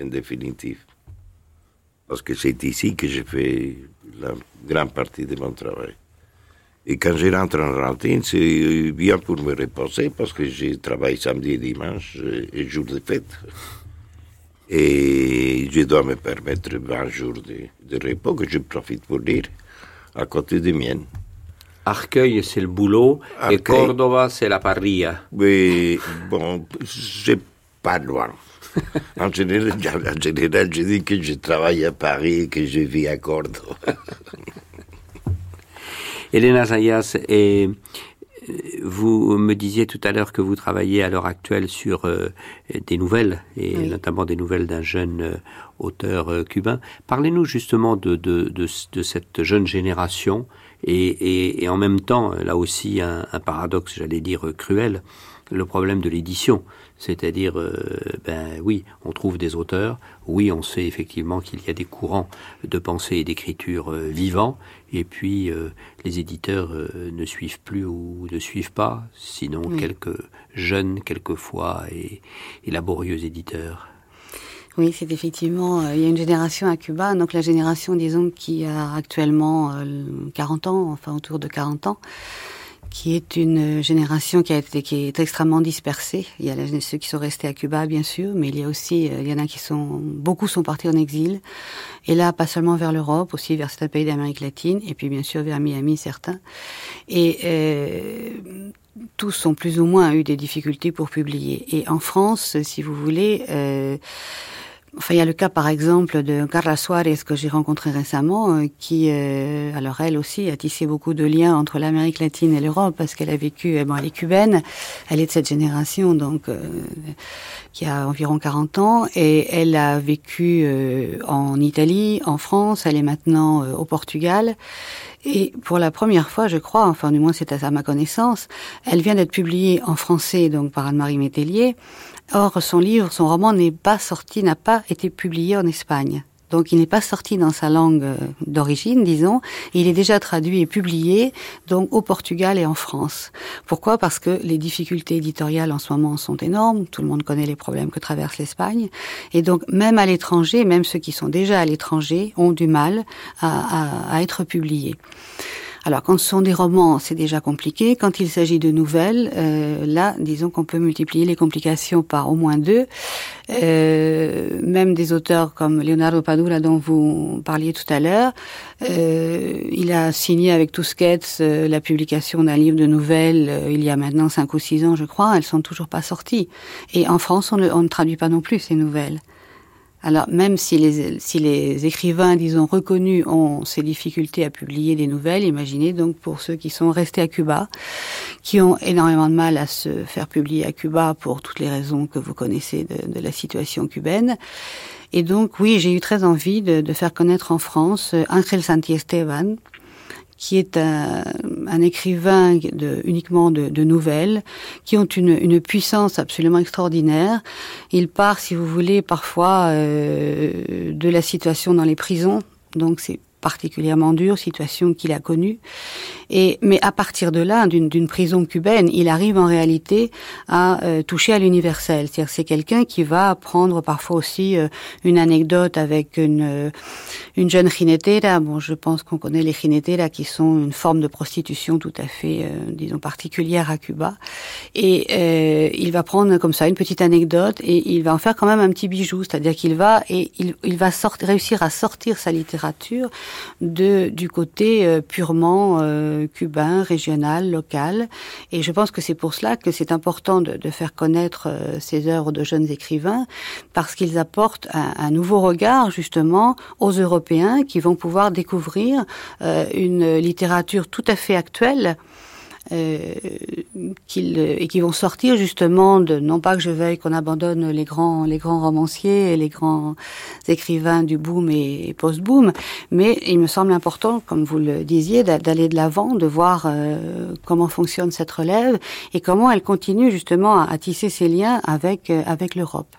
en définitive. Parce que c'est ici que j'ai fait la grande partie de mon travail. Et quand je rentre en Argentine, c'est bien pour me reposer parce que je travaille samedi et dimanche et jour de fête et je dois me permettre 20 jours de, de repos que je profite pour dire à côté des miennes. Arcueil, c'est le boulot, Arcueil. et Córdoba, c'est la parrilla. Oui, bon, c'est pas loin. en, général, en général, je dis que je travaille à Paris et que je vis à Córdoba. Elena Zayas, et vous me disiez tout à l'heure que vous travaillez à l'heure actuelle sur euh, des nouvelles, et notamment des nouvelles d'un jeune euh, auteur euh, cubain. Parlez-nous justement de, de, de, de, cette jeune génération et, et, et, en même temps, là aussi, un, un paradoxe, j'allais dire, cruel, le problème de l'édition. C'est-à-dire, euh, ben oui, on trouve des auteurs, oui, on sait effectivement qu'il y a des courants de pensée et d'écriture euh, vivants, et puis euh, les éditeurs ne suivent plus ou ne suivent pas, sinon oui. quelques jeunes, quelquefois, et, et laborieux éditeurs. Oui, c'est effectivement, euh, il y a une génération à Cuba, donc la génération, disons, qui a actuellement euh, 40 ans, enfin autour de 40 ans, qui est une génération qui a été qui est extrêmement dispersée. Il y a ceux qui sont restés à Cuba, bien sûr, mais il y a aussi il y en a qui sont beaucoup sont partis en exil. Et là, pas seulement vers l'Europe, aussi vers certains pays d'Amérique latine, et puis bien sûr vers Miami certains. Et euh, tous ont plus ou moins eu des difficultés pour publier. Et en France, si vous voulez. Euh, Enfin, il y a le cas, par exemple, de Carla Suarez que j'ai rencontré récemment, euh, qui, euh, alors elle aussi, a tissé beaucoup de liens entre l'Amérique latine et l'Europe parce qu'elle a vécu. Bon, elle est cubaine, elle est de cette génération, donc euh, qui a environ 40 ans, et elle a vécu euh, en Italie, en France. Elle est maintenant euh, au Portugal. Et pour la première fois, je crois, enfin du moins c'est à ma connaissance, elle vient d'être publiée en français donc par Anne-Marie Métellier. Or, son livre, son roman n'est pas sorti, n'a pas été publié en Espagne. Donc, il n'est pas sorti dans sa langue euh, d'origine, disons. Il est déjà traduit et publié, donc au Portugal et en France. Pourquoi? Parce que les difficultés éditoriales en ce moment sont énormes. Tout le monde connaît les problèmes que traverse l'Espagne, et donc même à l'étranger, même ceux qui sont déjà à l'étranger ont du mal à, à, à être publiés. Alors, quand ce sont des romans, c'est déjà compliqué. Quand il s'agit de nouvelles, euh, là, disons qu'on peut multiplier les complications par au moins deux. Euh, même des auteurs comme Leonardo Padura, dont vous parliez tout à l'heure, euh, il a signé avec Tusquets la publication d'un livre de nouvelles il y a maintenant cinq ou six ans, je crois. Elles sont toujours pas sorties. Et en France, on ne traduit pas non plus ces nouvelles. Alors même si les, si les écrivains, disons, reconnus ont ces difficultés à publier des nouvelles, imaginez donc pour ceux qui sont restés à Cuba, qui ont énormément de mal à se faire publier à Cuba pour toutes les raisons que vous connaissez de, la situation cubaine. Et donc oui, j'ai eu très envie de, faire connaître en France Angel Santiesteban, qui est un, un écrivain de, uniquement de, de, nouvelles, qui ont une, une, puissance absolument extraordinaire. Il part, si vous voulez, parfois euh, de la situation dans les prisons, donc c'est particulièrement dur, situation qu'il a connue. Et mais à partir de là, d'une prison cubaine, il arrive en réalité à euh, toucher à l'universel. C'est-à-dire c'est quelqu'un qui va prendre parfois aussi euh, une anecdote avec une euh, une jeune jinetera. Bon, je pense qu'on connaît les jineteras qui sont une forme de prostitution tout à fait, disons particulière à Cuba. Et il va prendre comme ça une petite anecdote et il va en faire quand même un petit bijou. C'est-à-dire qu'il va et il, il va sortir, réussir à sortir sa littérature de du côté purement cubain, régional, local. Et je pense que c'est pour cela que c'est important de, faire connaître euh, ces œuvres de jeunes écrivains, parce qu'ils apportent un, un, nouveau regard justement aux Européens qui vont pouvoir découvrir euh, une littérature tout à fait actuelle euh, qu'ils et qui vont sortir justement de non pas que je veuille qu'on abandonne les grands les grands romanciers et les grands écrivains du boom et, post-boom, mais il me semble important, comme vous le disiez, d'aller de l'avant, de voir euh, comment fonctionne cette relève et comment elle continue justement à, à tisser ses liens avec euh, avec l'Europe.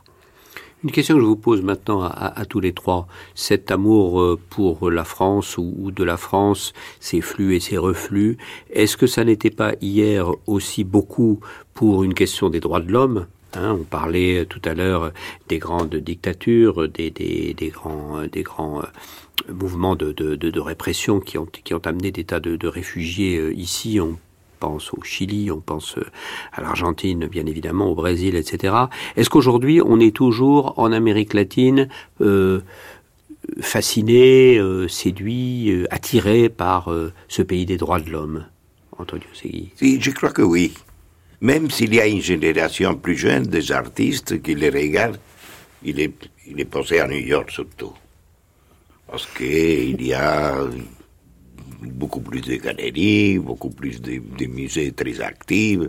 Une question que je vous pose maintenant à, tous les trois. Cet amour euh, pour la France ou, de la France, ses flux et ses reflux, est-ce que ça n'était pas hier aussi beaucoup pour une question des droits de l'homme Hein, on parlait tout à l'heure des grandes dictatures, des, grands, euh, mouvements de, répression qui ont, amené des tas de, réfugiés euh, ici. Pense au Chili, on pense euh, à l'Argentine, bien évidemment, au Brésil, etc. Est-ce qu'aujourd'hui, on est toujours en Amérique latine euh, fasciné, euh, séduit, attiré par ce pays des droits de l'homme Antonio Segui? Si, je crois que oui. Même s'il y a une génération plus jeune des artistes qui les regardent, il est, il est posé à New York surtout. Parce qu'il y a beaucoup plus de galeries, beaucoup plus de, musées très actifs.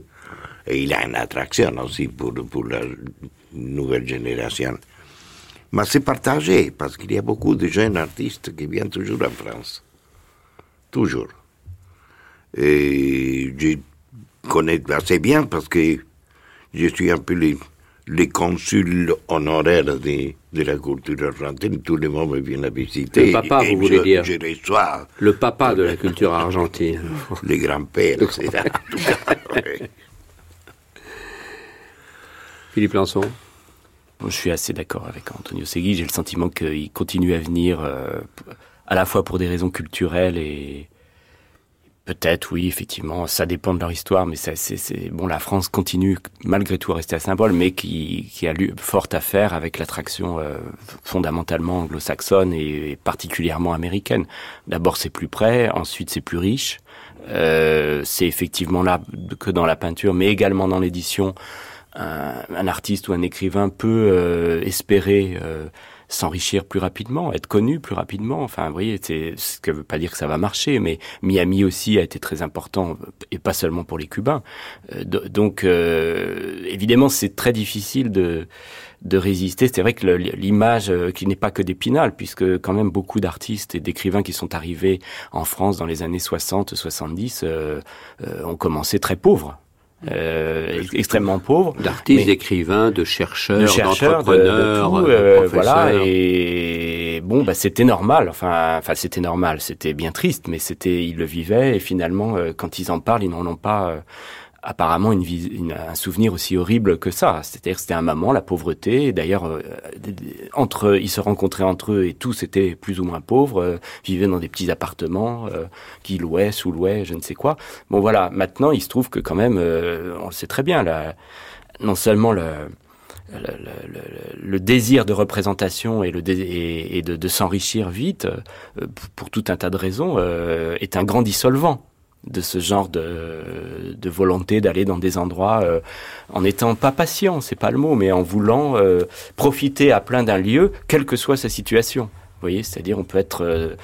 Et il a une attraction aussi pour, pour la nouvelle génération. Mais c'est partagé, parce qu'il y a beaucoup de jeunes artistes qui viennent toujours en France. Toujours. Et je connais assez bien parce que je suis un peu les, les consuls honoraires de, de la culture argentine. Tout le monde me vient à visiter. Le papa, vous voulez dire Je reçois Le papa de la culture argentine. les grands-pères, etc. Philippe Lançon Je suis assez d'accord avec Antonio Segui. J'ai le sentiment qu'il continue à venir euh, à la fois pour des raisons culturelles et peut-être, oui, effectivement, ça dépend de leur histoire, mais c'est, bon, la France continue malgré tout à rester un symbole, mais qui, qui a lu fort à faire avec l'attraction euh, fondamentalement anglo-saxonne et, et, particulièrement américaine. D'abord, c'est plus près, ensuite, c'est plus riche. Euh, c'est effectivement là que dans la peinture, mais également dans l'édition un, un, artiste ou un écrivain peut euh, espérer euh, s'enrichir plus rapidement, être connu plus rapidement. Enfin, vous voyez, c'est ce que veut pas dire que ça va marcher, mais Miami aussi a été très important et pas seulement pour les Cubains. Euh, donc, euh, évidemment, c'est très difficile de de résister. C'est vrai que l'image euh, qui n'est pas que d'Épinal, puisque quand même beaucoup d'artistes et d'écrivains qui sont arrivés en France dans les années 60, 70 euh, euh, ont commencé très pauvres euh, extrêmement pauvres. D'artistes, d'écrivains, de chercheurs, d'entrepreneurs, de, de, euh, voilà. Et bon, bah, c'était normal. Enfin, enfin, c'était normal. C'était bien triste, mais c'était, ils le vivaient. Et finalement, euh, quand ils en parlent, ils n'en ont pas euh, apparemment une, une, un souvenir aussi horrible que ça. C'est-à-dire c'était un moment, la pauvreté. D'ailleurs, euh, entre ils se rencontraient entre eux et tous étaient plus ou moins pauvres, euh, vivaient dans des petits appartements euh, qui louaient, sous-louaient, je ne sais quoi. Bon voilà, maintenant il se trouve que quand même, euh, on sait très bien, là, non seulement le, le, le, le, désir de représentation et, le et, et de, de s'enrichir vite, euh, pour tout un tas de raisons, euh, est un grand dissolvant de ce genre de, de volonté d'aller dans des endroits euh, en étant pas patient, c'est pas le mot, mais en voulant euh, profiter à plein d'un lieu, quelle que soit sa situation. Vous voyez, c'est-à-dire on peut être euh,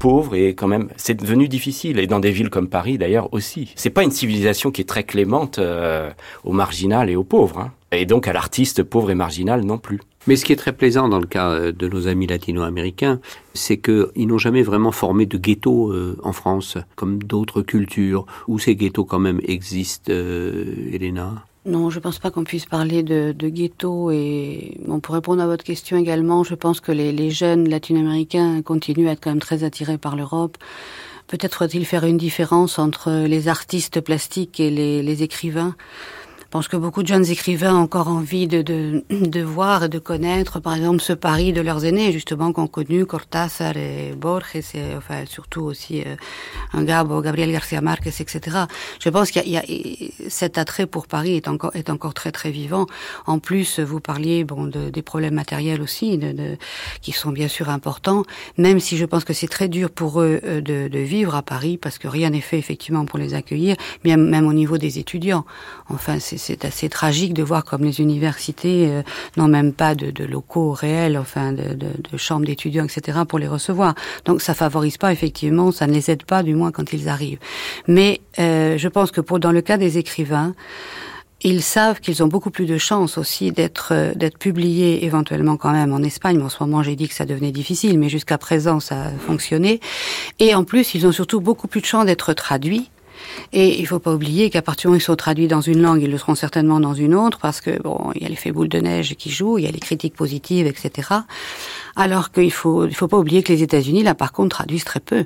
pauvre et quand même c'est devenu difficile et dans des villes comme Paris d'ailleurs aussi. C'est pas une civilisation qui est très clémente euh, aux marginales et aux pauvres hein. et donc à l'artiste pauvre et marginal non plus. Mais ce qui est très plaisant dans le cas de nos amis latino-américains, c'est qu'ils n'ont jamais vraiment formé de ghetto euh, en France, comme d'autres cultures, où ces ghettos quand même existent, euh, Elena? Non, je ne pense pas qu'on puisse parler de, de ghetto. Et bon, pour répondre à votre question également, je pense que les, jeunes latino-américains continuent à être quand même très attirés par l'Europe peut-être faut-il faire une différence entre les artistes plastiques et les écrivains. Je pense que beaucoup de jeunes écrivains ont encore envie de, de, de, voir et de connaître, par exemple, ce Paris de leurs aînés, justement, qu'ont connu Cortázar et Borges, et enfin, surtout aussi euh, un Gabo, Gabriel Garcia Marquez, etc. Je pense qu'il y, y, a cet attrait pour Paris est encore, est encore très, très vivant. En plus, vous parliez, bon, de, des problèmes matériels aussi, de, de, qui sont bien sûr importants, même si je pense que c'est très dur pour eux euh, de, de vivre à Paris, parce que rien n'est fait, effectivement, pour les accueillir, même au niveau des étudiants. Enfin, c'est c'est assez tragique de voir comme les universités euh, n'ont même pas de, locaux réels, enfin de, chambres d'étudiants, etc. pour les recevoir. Donc ça favorise pas effectivement, ça ne les aide pas du moins quand ils arrivent. Mais euh, je pense que pour dans le cas des écrivains, ils savent qu'ils ont beaucoup plus de chances aussi d'être euh, d'être publiés éventuellement quand même en Espagne. En ce moment, j'ai dit que ça devenait difficile, mais jusqu'à présent, ça a fonctionné. Et en plus, ils ont surtout beaucoup plus de chances d'être traduits et il ne faut pas oublier qu'à partir du moment où ils sont traduits dans une langue, ils le seront certainement dans une autre, parce que bon, il y a l'effet boule de neige qui joue, il y a les critiques positives, etc. Alors qu'il faut, il faut pas oublier que les États-Unis, là, par contre, traduisent très peu.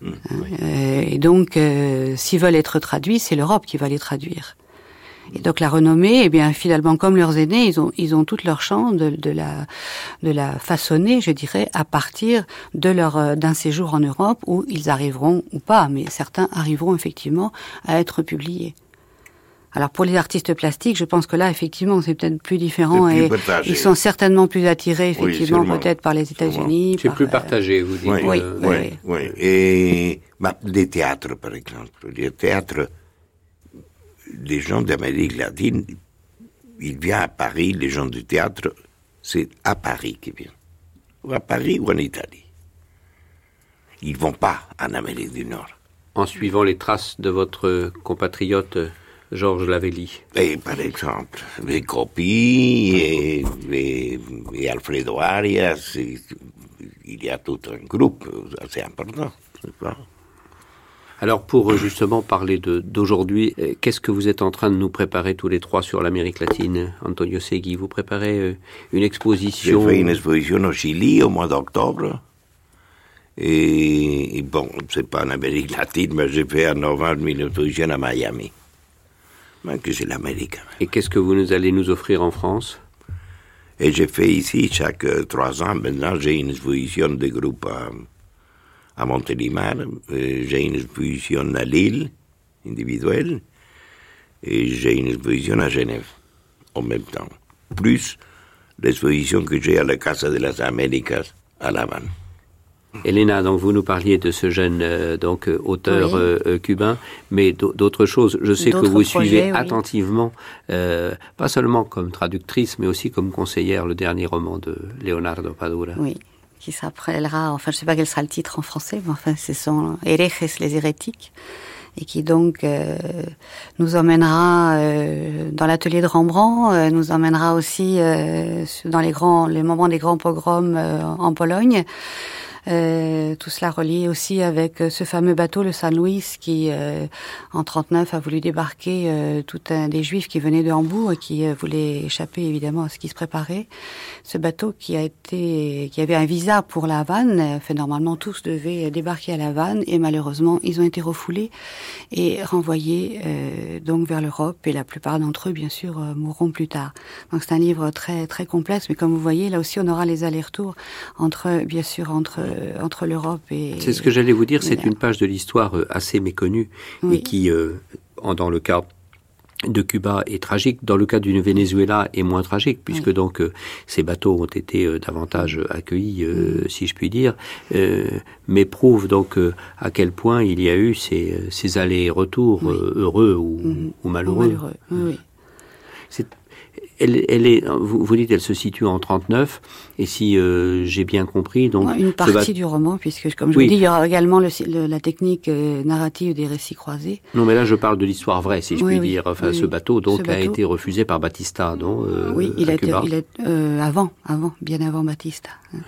Mmh, oui. euh, et donc, euh, s'ils veulent être traduits, c'est l'Europe qui va les traduire. Et donc la renommée, eh bien finalement comme leurs aînés, ils ont ils ont toute leur chance de, de la de la façonner, je dirais, à partir de leur euh, d'un séjour en Europe où ils arriveront ou pas, mais certains arriveront effectivement à être publiés. Alors pour les artistes plastiques, je pense que là effectivement c'est peut-être plus différent plus et partagé. ils sont certainement plus attirés effectivement peut-être par les États-Unis. C'est par, plus euh, partagé, vous dites. Oui, Oui, euh, oui. oui, oui. Et bah, des théâtres, par exemple. Les théâtres, les gens d'Amérique latine, ils viennent à Paris, les gens du théâtre, c'est à Paris qu'ils viennent. Ou à Paris ou en Italie. Ils vont pas en Amérique du Nord. En suivant les traces de votre compatriote euh, Georges Lavelli. Et par exemple, les copies et, et, et Alfredo Arias, et, il y a tout un groupe assez important. c'est pas? Alors pour euh, justement parler de- d'aujourd'hui, euh, qu'est-ce que vous êtes en train de nous préparer tous les trois sur l'Amérique latine, Antonio Segui? Vous préparez euh, une J'ai exposition fait une exposition au Chili au mois d'octobre. Et, et bon, c'est pas en Amérique latine, mais j'ai fait en novembre une exposition à Miami. Mais que c'est l'Amérique. et qu'est-ce que vous nous allez nous offrir en France? Et j'ai fait ici, chaque trois ans, maintenant, j'ai une exposition de groupe à Montélimar. Euh, J'ai une exposition à Lille, individuelle. Et j'ai une exposition à Genève, en même temps. Plus l'exposition que j'ai à la Casa de las Américas, à La Havane. Elena, donc vous nous parliez de ce jeune euh, donc euh, auteur Oui. euh, cubain, mais d'au- d'autres choses. Je sais que vous projets, suivez oui. attentivement, euh, pas seulement comme traductrice, mais aussi comme conseillère, le dernier roman de Leonardo Padura. Oui, qui s'appellera, enfin je sais pas quel sera le titre en français, mais enfin c'est son Herejes les hérétiques, et qui donc euh, nous emmènera euh, dans l'atelier de Rembrandt, euh, nous emmènera aussi sur- dans les grands, les moments des grands pogroms euh, en Pologne. Euh, tout cela relié aussi avec euh, ce fameux bateau, le San Luis, qui euh, en 39 a voulu débarquer euh, tout un des Juifs qui venaient de Hambourg et qui euh, voulaient échapper évidemment à ce qui se préparait. Ce bateau qui a été, qui avait un visa pour la Havane, fait normalement tous devaient débarquer à la Havane et malheureusement ils ont été refoulés et renvoyés donc vers l'Europe et la plupart d'entre eux bien sûr mourront plus tard. Donc c'est un livre très très complexe, mais comme vous voyez là aussi on aura les allers-retours entre bien sûr entre entre l'Europe et C'est ce que j'allais vous dire, c'est une page de l'histoire euh, assez méconnue et qui, euh, dans le cas de Cuba est tragique, dans le cas du Venezuela est moins tragique, puisque donc euh, ces bateaux ont été euh, davantage accueillis, euh, si je puis dire, euh, mais prouve donc euh, à quel point il y a eu ces, euh, ces allers-retours euh, heureux ou, Mhm. ou ou malheureux. malheureux. Oui, oui. C'est- elle, elle est, vous, vous dites, elle se situe en 39, et si euh, j'ai bien compris, donc Ouais, une partie du roman, puisque comme je Oui. vous dis, il y aura également le- le- la technique euh, narrative des récits croisés. Non, mais là, je parle de l'histoire vraie, si je Oui, puis oui. dire. Enfin, ce bateau, donc, Ce a été refusé par Batista, non euh, oui, il a été, il est euh, avant, avant, bien avant Batista. hein.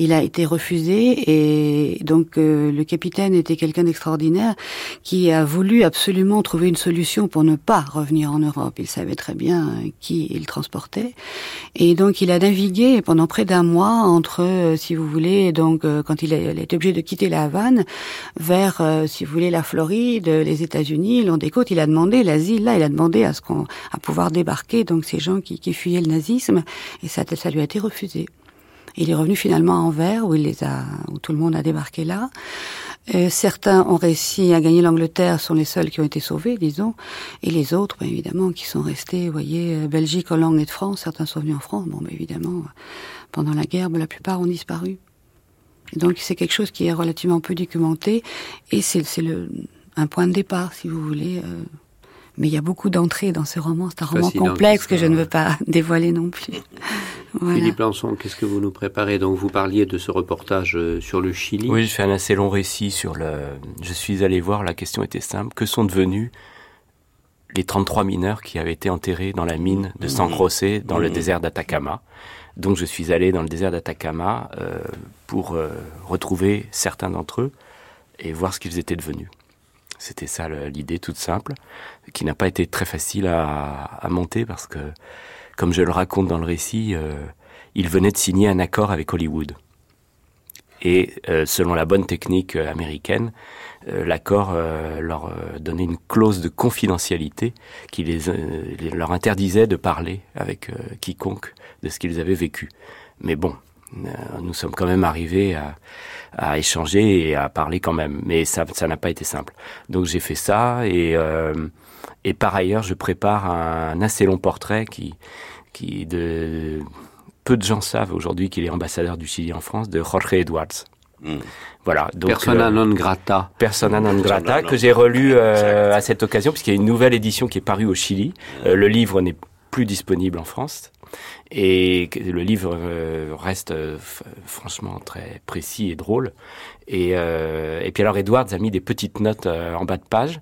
Il a été refusé et donc euh, le capitaine était quelqu'un d'extraordinaire qui a voulu absolument trouver une solution pour ne pas revenir en Europe. Il savait très bien qui il Et donc il a navigué pendant près d'un mois entre, euh, si vous voulez, donc euh, quand il, été obligé de quitter la Havane, vers, si vous voulez, la Floride, les États-Unis, long des côtes, il a demandé l'asile là, il a demandé à pouvoir débarquer donc ces gens qui, qui fuyaient le nazisme, et ça, ça lui a été refusé. Il est revenu finalement à Anvers où il les a, où tout le monde a débarqué là. Euh, certains ont réussi à gagner l'Angleterre, sont les seuls qui ont été sauvés, disons, et les autres, bien évidemment, qui sont restés, vous voyez, euh, Belgique, Hollande et de France. Certains sont venus en France. Bon, mais évidemment, pendant la guerre, la plupart ont disparu. donc c'est quelque chose qui est relativement peu documenté, et c'est le un point de départ, si vous voulez. Euh, mais il y a beaucoup d'entrées dans ce roman. C'est un roman complexe que je ne veux pas dévoiler non plus. Philippe Lançon, qu'est-ce que vous nous préparez Donc vous parliez de ce reportage euh, sur le Chili. Oui, je fais un assez long récit sur le. Je suis allé voir. La question était simple. Que sont devenus les 33 mineurs qui avaient été enterrés dans la mine de San José dans le désert d'Atacama Donc je suis allé dans le désert d'Atacama euh, pour euh, retrouver certains d'entre eux et voir ce qu'ils étaient devenus. C'était ça l'idée toute simple, qui n'a pas été très facile à, monter parce que, comme je le raconte dans le récit, euh, il venait de signer un accord avec Hollywood. Et euh, selon la bonne technique euh, américaine, l'accord leur donnait une clause de confidentialité qui leur interdisait de parler avec quiconque de ce qu'ils avaient vécu. Mais bon, nous sommes quand même arrivés à, à échanger et à parler quand même. Mais ça, ça n'a pas été simple. Donc j'ai fait ça et euh, et par ailleurs je prépare un assez long portrait qui qui de peu de gens savent aujourd'hui qu'il est ambassadeur du Chili en France de Jorge Edwards. Hmm. Voilà. Donc, persona non grata. Persona non grata que j'ai relu euh, à cette occasion puisqu'il y a une nouvelle édition qui est parue au Chili. Euh, le livre n'est plus disponible en France. Et le livre euh, reste euh, franchement très précis et drôle. Et, euh, et puis alors Edwards a mis des petites notes en bas de page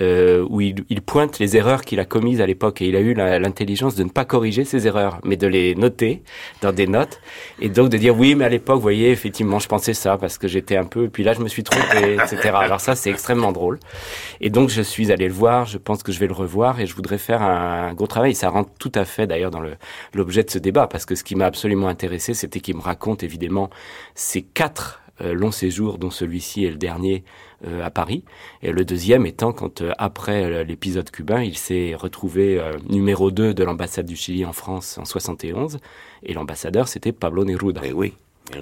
euh, où il, il, pointe les erreurs qu'il a commises à l'époque et il a eu l'intelligence de ne pas corriger ses erreurs, mais de les noter dans des notes et donc de dire oui, mais à l'époque, vous voyez, effectivement, je pensais ça parce que j'étais un peu, puis là, je me suis trompé, etc. Alors ça, c'est extrêmement drôle. Et donc, je suis allé le voir. Je pense que je vais le revoir et je voudrais faire un, gros travail. Ça rentre tout à fait d'ailleurs dans l'objet de ce débat parce que ce qui m'a absolument intéressé, c'était qu'il me raconte évidemment ces quatre euh, long séjour, dont celui-ci est le dernier euh, à Paris. Et le deuxième étant quand, euh, après l'épisode cubain, il s'est retrouvé numéro 2 de l'ambassade du Chili en France en 71. Et l'ambassadeur, c'était Pablo Neruda. Et eh oui.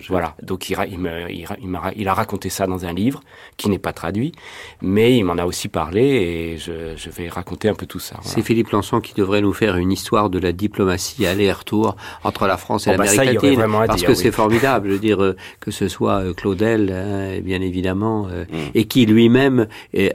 Voilà, donc il, il, il, il, a raconté ça dans un livre qui n'est pas traduit, mais il m'en a aussi parlé et je, je, vais raconter un peu tout ça. C'est Philippe Lançon qui devrait nous faire une histoire de la diplomatie aller-retour entre la France et oh, bah l'Amérique latine, parce que c'est formidable, je veux dire euh, que ce soit euh, Claudel, hein, bien évidemment, euh, mm. et qui lui-même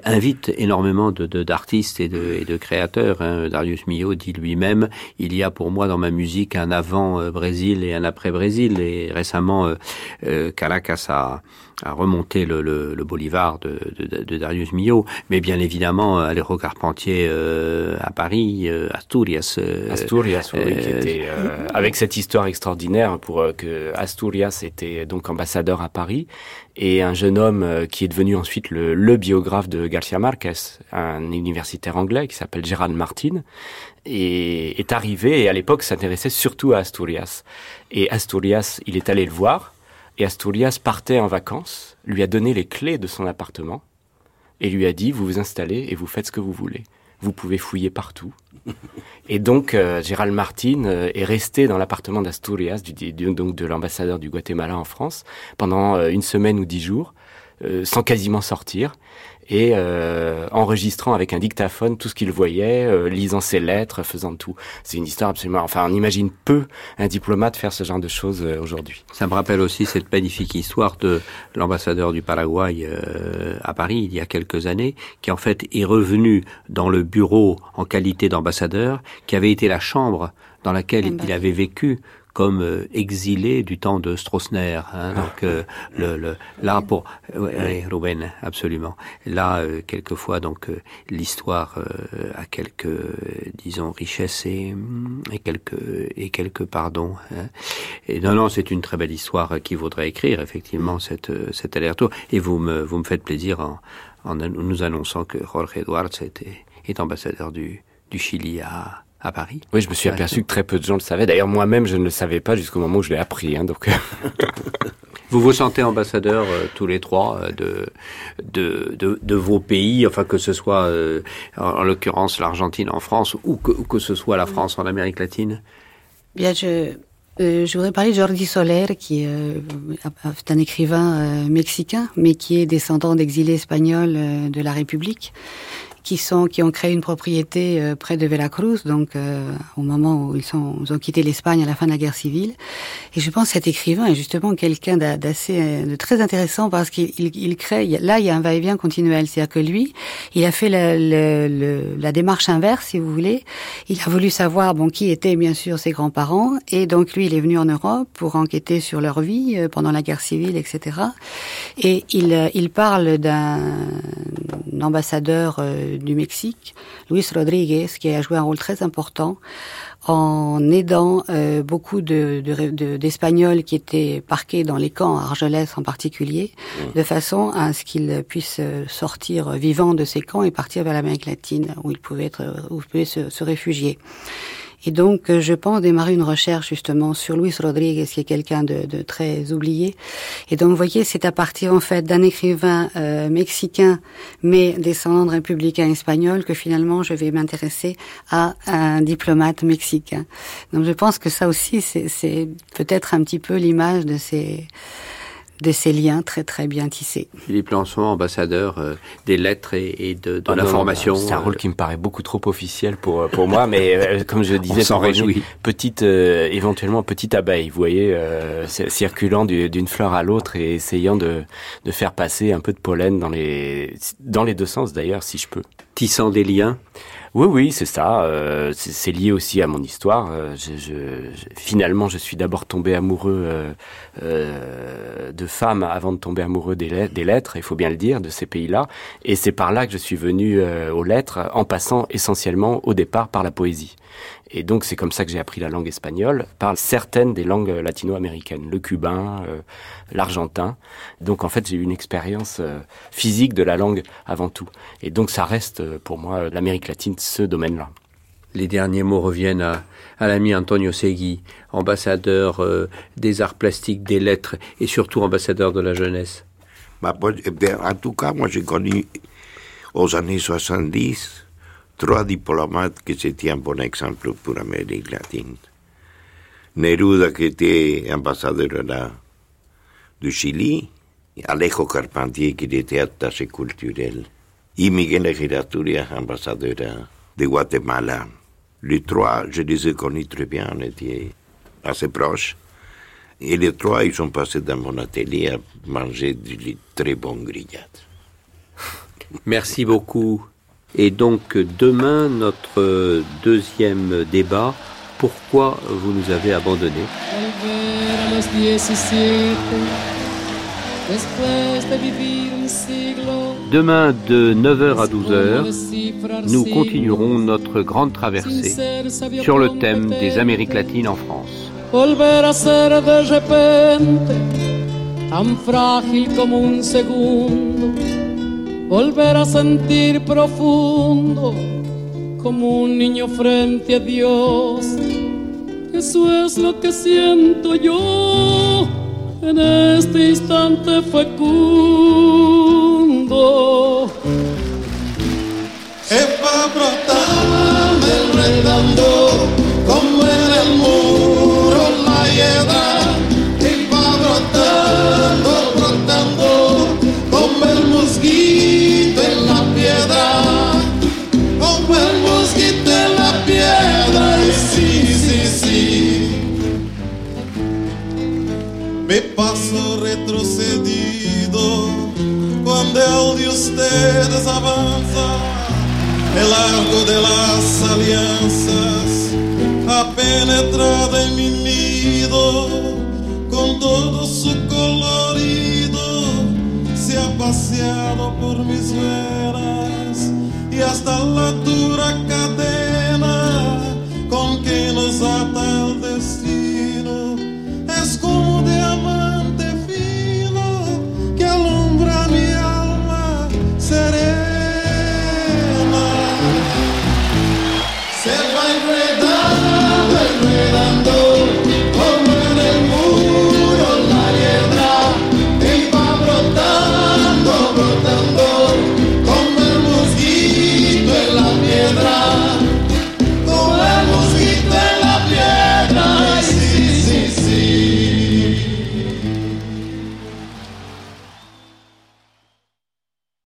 invite énormément d'artistes de, et, de, et de créateurs. Hein. Darius Milhaud dit lui-même, il y a pour moi dans ma musique un avant Brésil et un après Brésil, et récemment euh, euh, Caracas a, a remonté le, le, le Bolivar de, de, de, Darius Milhaud, mais bien évidemment Aléro Carpentier euh, à Paris, Asturias. Asturias, oui, qui était, avec cette histoire extraordinaire pour que Asturias était donc ambassadeur à Paris et un jeune homme qui est devenu ensuite le, le biographe de Garcia Marquez, un universitaire anglais qui s'appelle Gérald Martin, et est arrivé et à l'époque s'intéressait surtout à Asturias. Et Asturias, il est allé le voir et Asturias partait en vacances, lui a donné les clés de son appartement et lui a dit vous vous installez et vous faites ce que vous voulez. Vous pouvez fouiller partout. Et donc euh, Gérald Martin euh, est resté dans l'appartement d'Asturias, du, donc de l'ambassadeur du Guatemala en France, pendant euh, une semaine ou dix jours, sans quasiment sortir et euh, enregistrant avec un dictaphone tout ce qu'il voyait, euh, lisant ses lettres, faisant tout. C'est une histoire absolument. Enfin, on imagine peu un diplomate faire ce genre de choses euh, aujourd'hui. Ça me rappelle aussi cette magnifique histoire de l'ambassadeur du Paraguay à Paris il y a quelques années, qui en fait est revenu dans le bureau en qualité d'ambassadeur, qui avait été la chambre dans laquelle il avait vécu comme euh, exilé du temps de Stroessner. Hein, ah. donc euh, le, le, là pour ouais, Ruben absolument. Là euh, quelquefois donc l'histoire a quelques disons richesses et, et quelques et quelques pardons. Hein. Et non non c'est une très belle histoire qui vaudrait écrire effectivement cette cet aller-retour. Et vous me vous me faites plaisir en, en nous annonçant que Jorge Edwards était est ambassadeur du du Chili à à Paris. Oui, je me suis aperçu que très peu de gens le savaient. D'ailleurs, moi-même, je ne le savais pas jusqu'au moment où je l'ai appris. Hein, donc. Vous vous sentez ambassadeur euh, tous les trois euh, de, de, de, de, vos pays, enfin que ce soit euh, en, l'occurrence l'Argentine en France ou que, que, ce soit la France en Amérique latine? Bien, je, je voudrais parler de Jordi Soler, qui est un écrivain mexicain, mais qui est descendant d'exilés espagnols de la République qui sont qui ont créé une propriété euh, près de Veracruz, donc euh, au moment où ils, sont, ils ont quitté l'Espagne à la fin de la guerre civile. Et je pense que cet écrivain est justement quelqu'un d'assez euh, de très intéressant parce qu'il il, il crée. Là, il y a un va-et-vient continuel, c'est-à-dire que lui, il a fait la, démarche inverse, si vous voulez. Il a voulu savoir bon qui étaient bien sûr ses grands-parents, et donc lui, il est venu en Europe pour enquêter sur leur vie pendant la guerre civile, etc. Et il parle d'un ambassadeur du Mexique, Luis Rodriguez, qui a joué un rôle très important en aidant euh, beaucoup d'Espagnols de, qui étaient parqués dans les camps, à Argelès en particulier, mmh. de façon à ce qu'ils puissent sortir vivants de ces camps et partir vers l'Amérique latine, où ils pouvaient, être, où ils pouvaient se, se réfugier. Et donc, euh, je pense démarrer une recherche justement sur Luis Rodriguez, qui est quelqu'un de, de, très oublié. Et donc, vous voyez, c'est à partir en fait d'un écrivain euh, mexicain, mais descendant de républicain espagnol, que finalement, je vais m'intéresser à un diplomate mexicain. Donc, je pense que ça aussi, c'est peut-être un petit peu l'image de ces de ces liens très très bien tissés. Philippe Lançon, ambassadeur euh, des lettres et, de, de ah l'information. C'est un rôle euh, qui me paraît beaucoup trop officiel pour euh, pour moi, mais comme je disais, s'en réjouit. petite éventuellement petite abeille, vous voyez, circulant d'une fleur à l'autre et essayant de de faire passer un peu de pollen dans les dans les deux sens d'ailleurs, si je peux. Tissant des liens. Oui, oui, c'est ça. Euh, c'est lié aussi à mon histoire. Euh, je, je, finalement, je suis d'abord tombé amoureux euh, euh, de femmes avant de tomber amoureux des, lettres, il faut bien le dire, de ces pays-là. Et c'est par là que je suis venu euh, aux lettres, en passant essentiellement au départ par la poésie. Et donc c'est comme ça que j'ai appris la langue espagnole, par certaines des langues latino-américaines, le cubain, euh, l'argentin. Donc en fait j'ai eu une expérience euh, physique de la langue avant tout. Et donc ça reste euh, pour moi l'Amérique latine, ce domaine-là. Les derniers mots reviennent à, à l'ami Antonio Segui, ambassadeur euh, des arts plastiques, des lettres et surtout ambassadeur de la jeunesse. Bah, eh en tout cas, moi j'ai connu aux années 70 trois diplomates qui étaient un bon exemple pour l'Amérique latine. Neruda, qui était ambassadeur là, du Chili, Alejo Carpentier, qui était attaché culturel, et Miguel Giraturia, ambassadeur de Guatemala. Les trois, je les ai connus très bien, on était assez proches. Et les trois, ils sont passés dans mon atelier à manger du très bon grillades. Merci beaucoup. Et donc demain, notre deuxième débat, pourquoi vous nous avez abandonnés Demain de 9h à 12h, nous continuerons notre grande traversée sur le thème des Amériques latines en France. Volver a sentir profundo como un niño frente a Dios. Eso es lo que siento yo en este instante fecundo. Epa brotaba el redondo como en el muro la hiedra. Me passo retrocedido quando é el de ustedes avança El arco de las alianças, a penetrada em mim nido com todo seu colorido. Se ha passeado por mis veras e hasta a dura cadena com que nos atan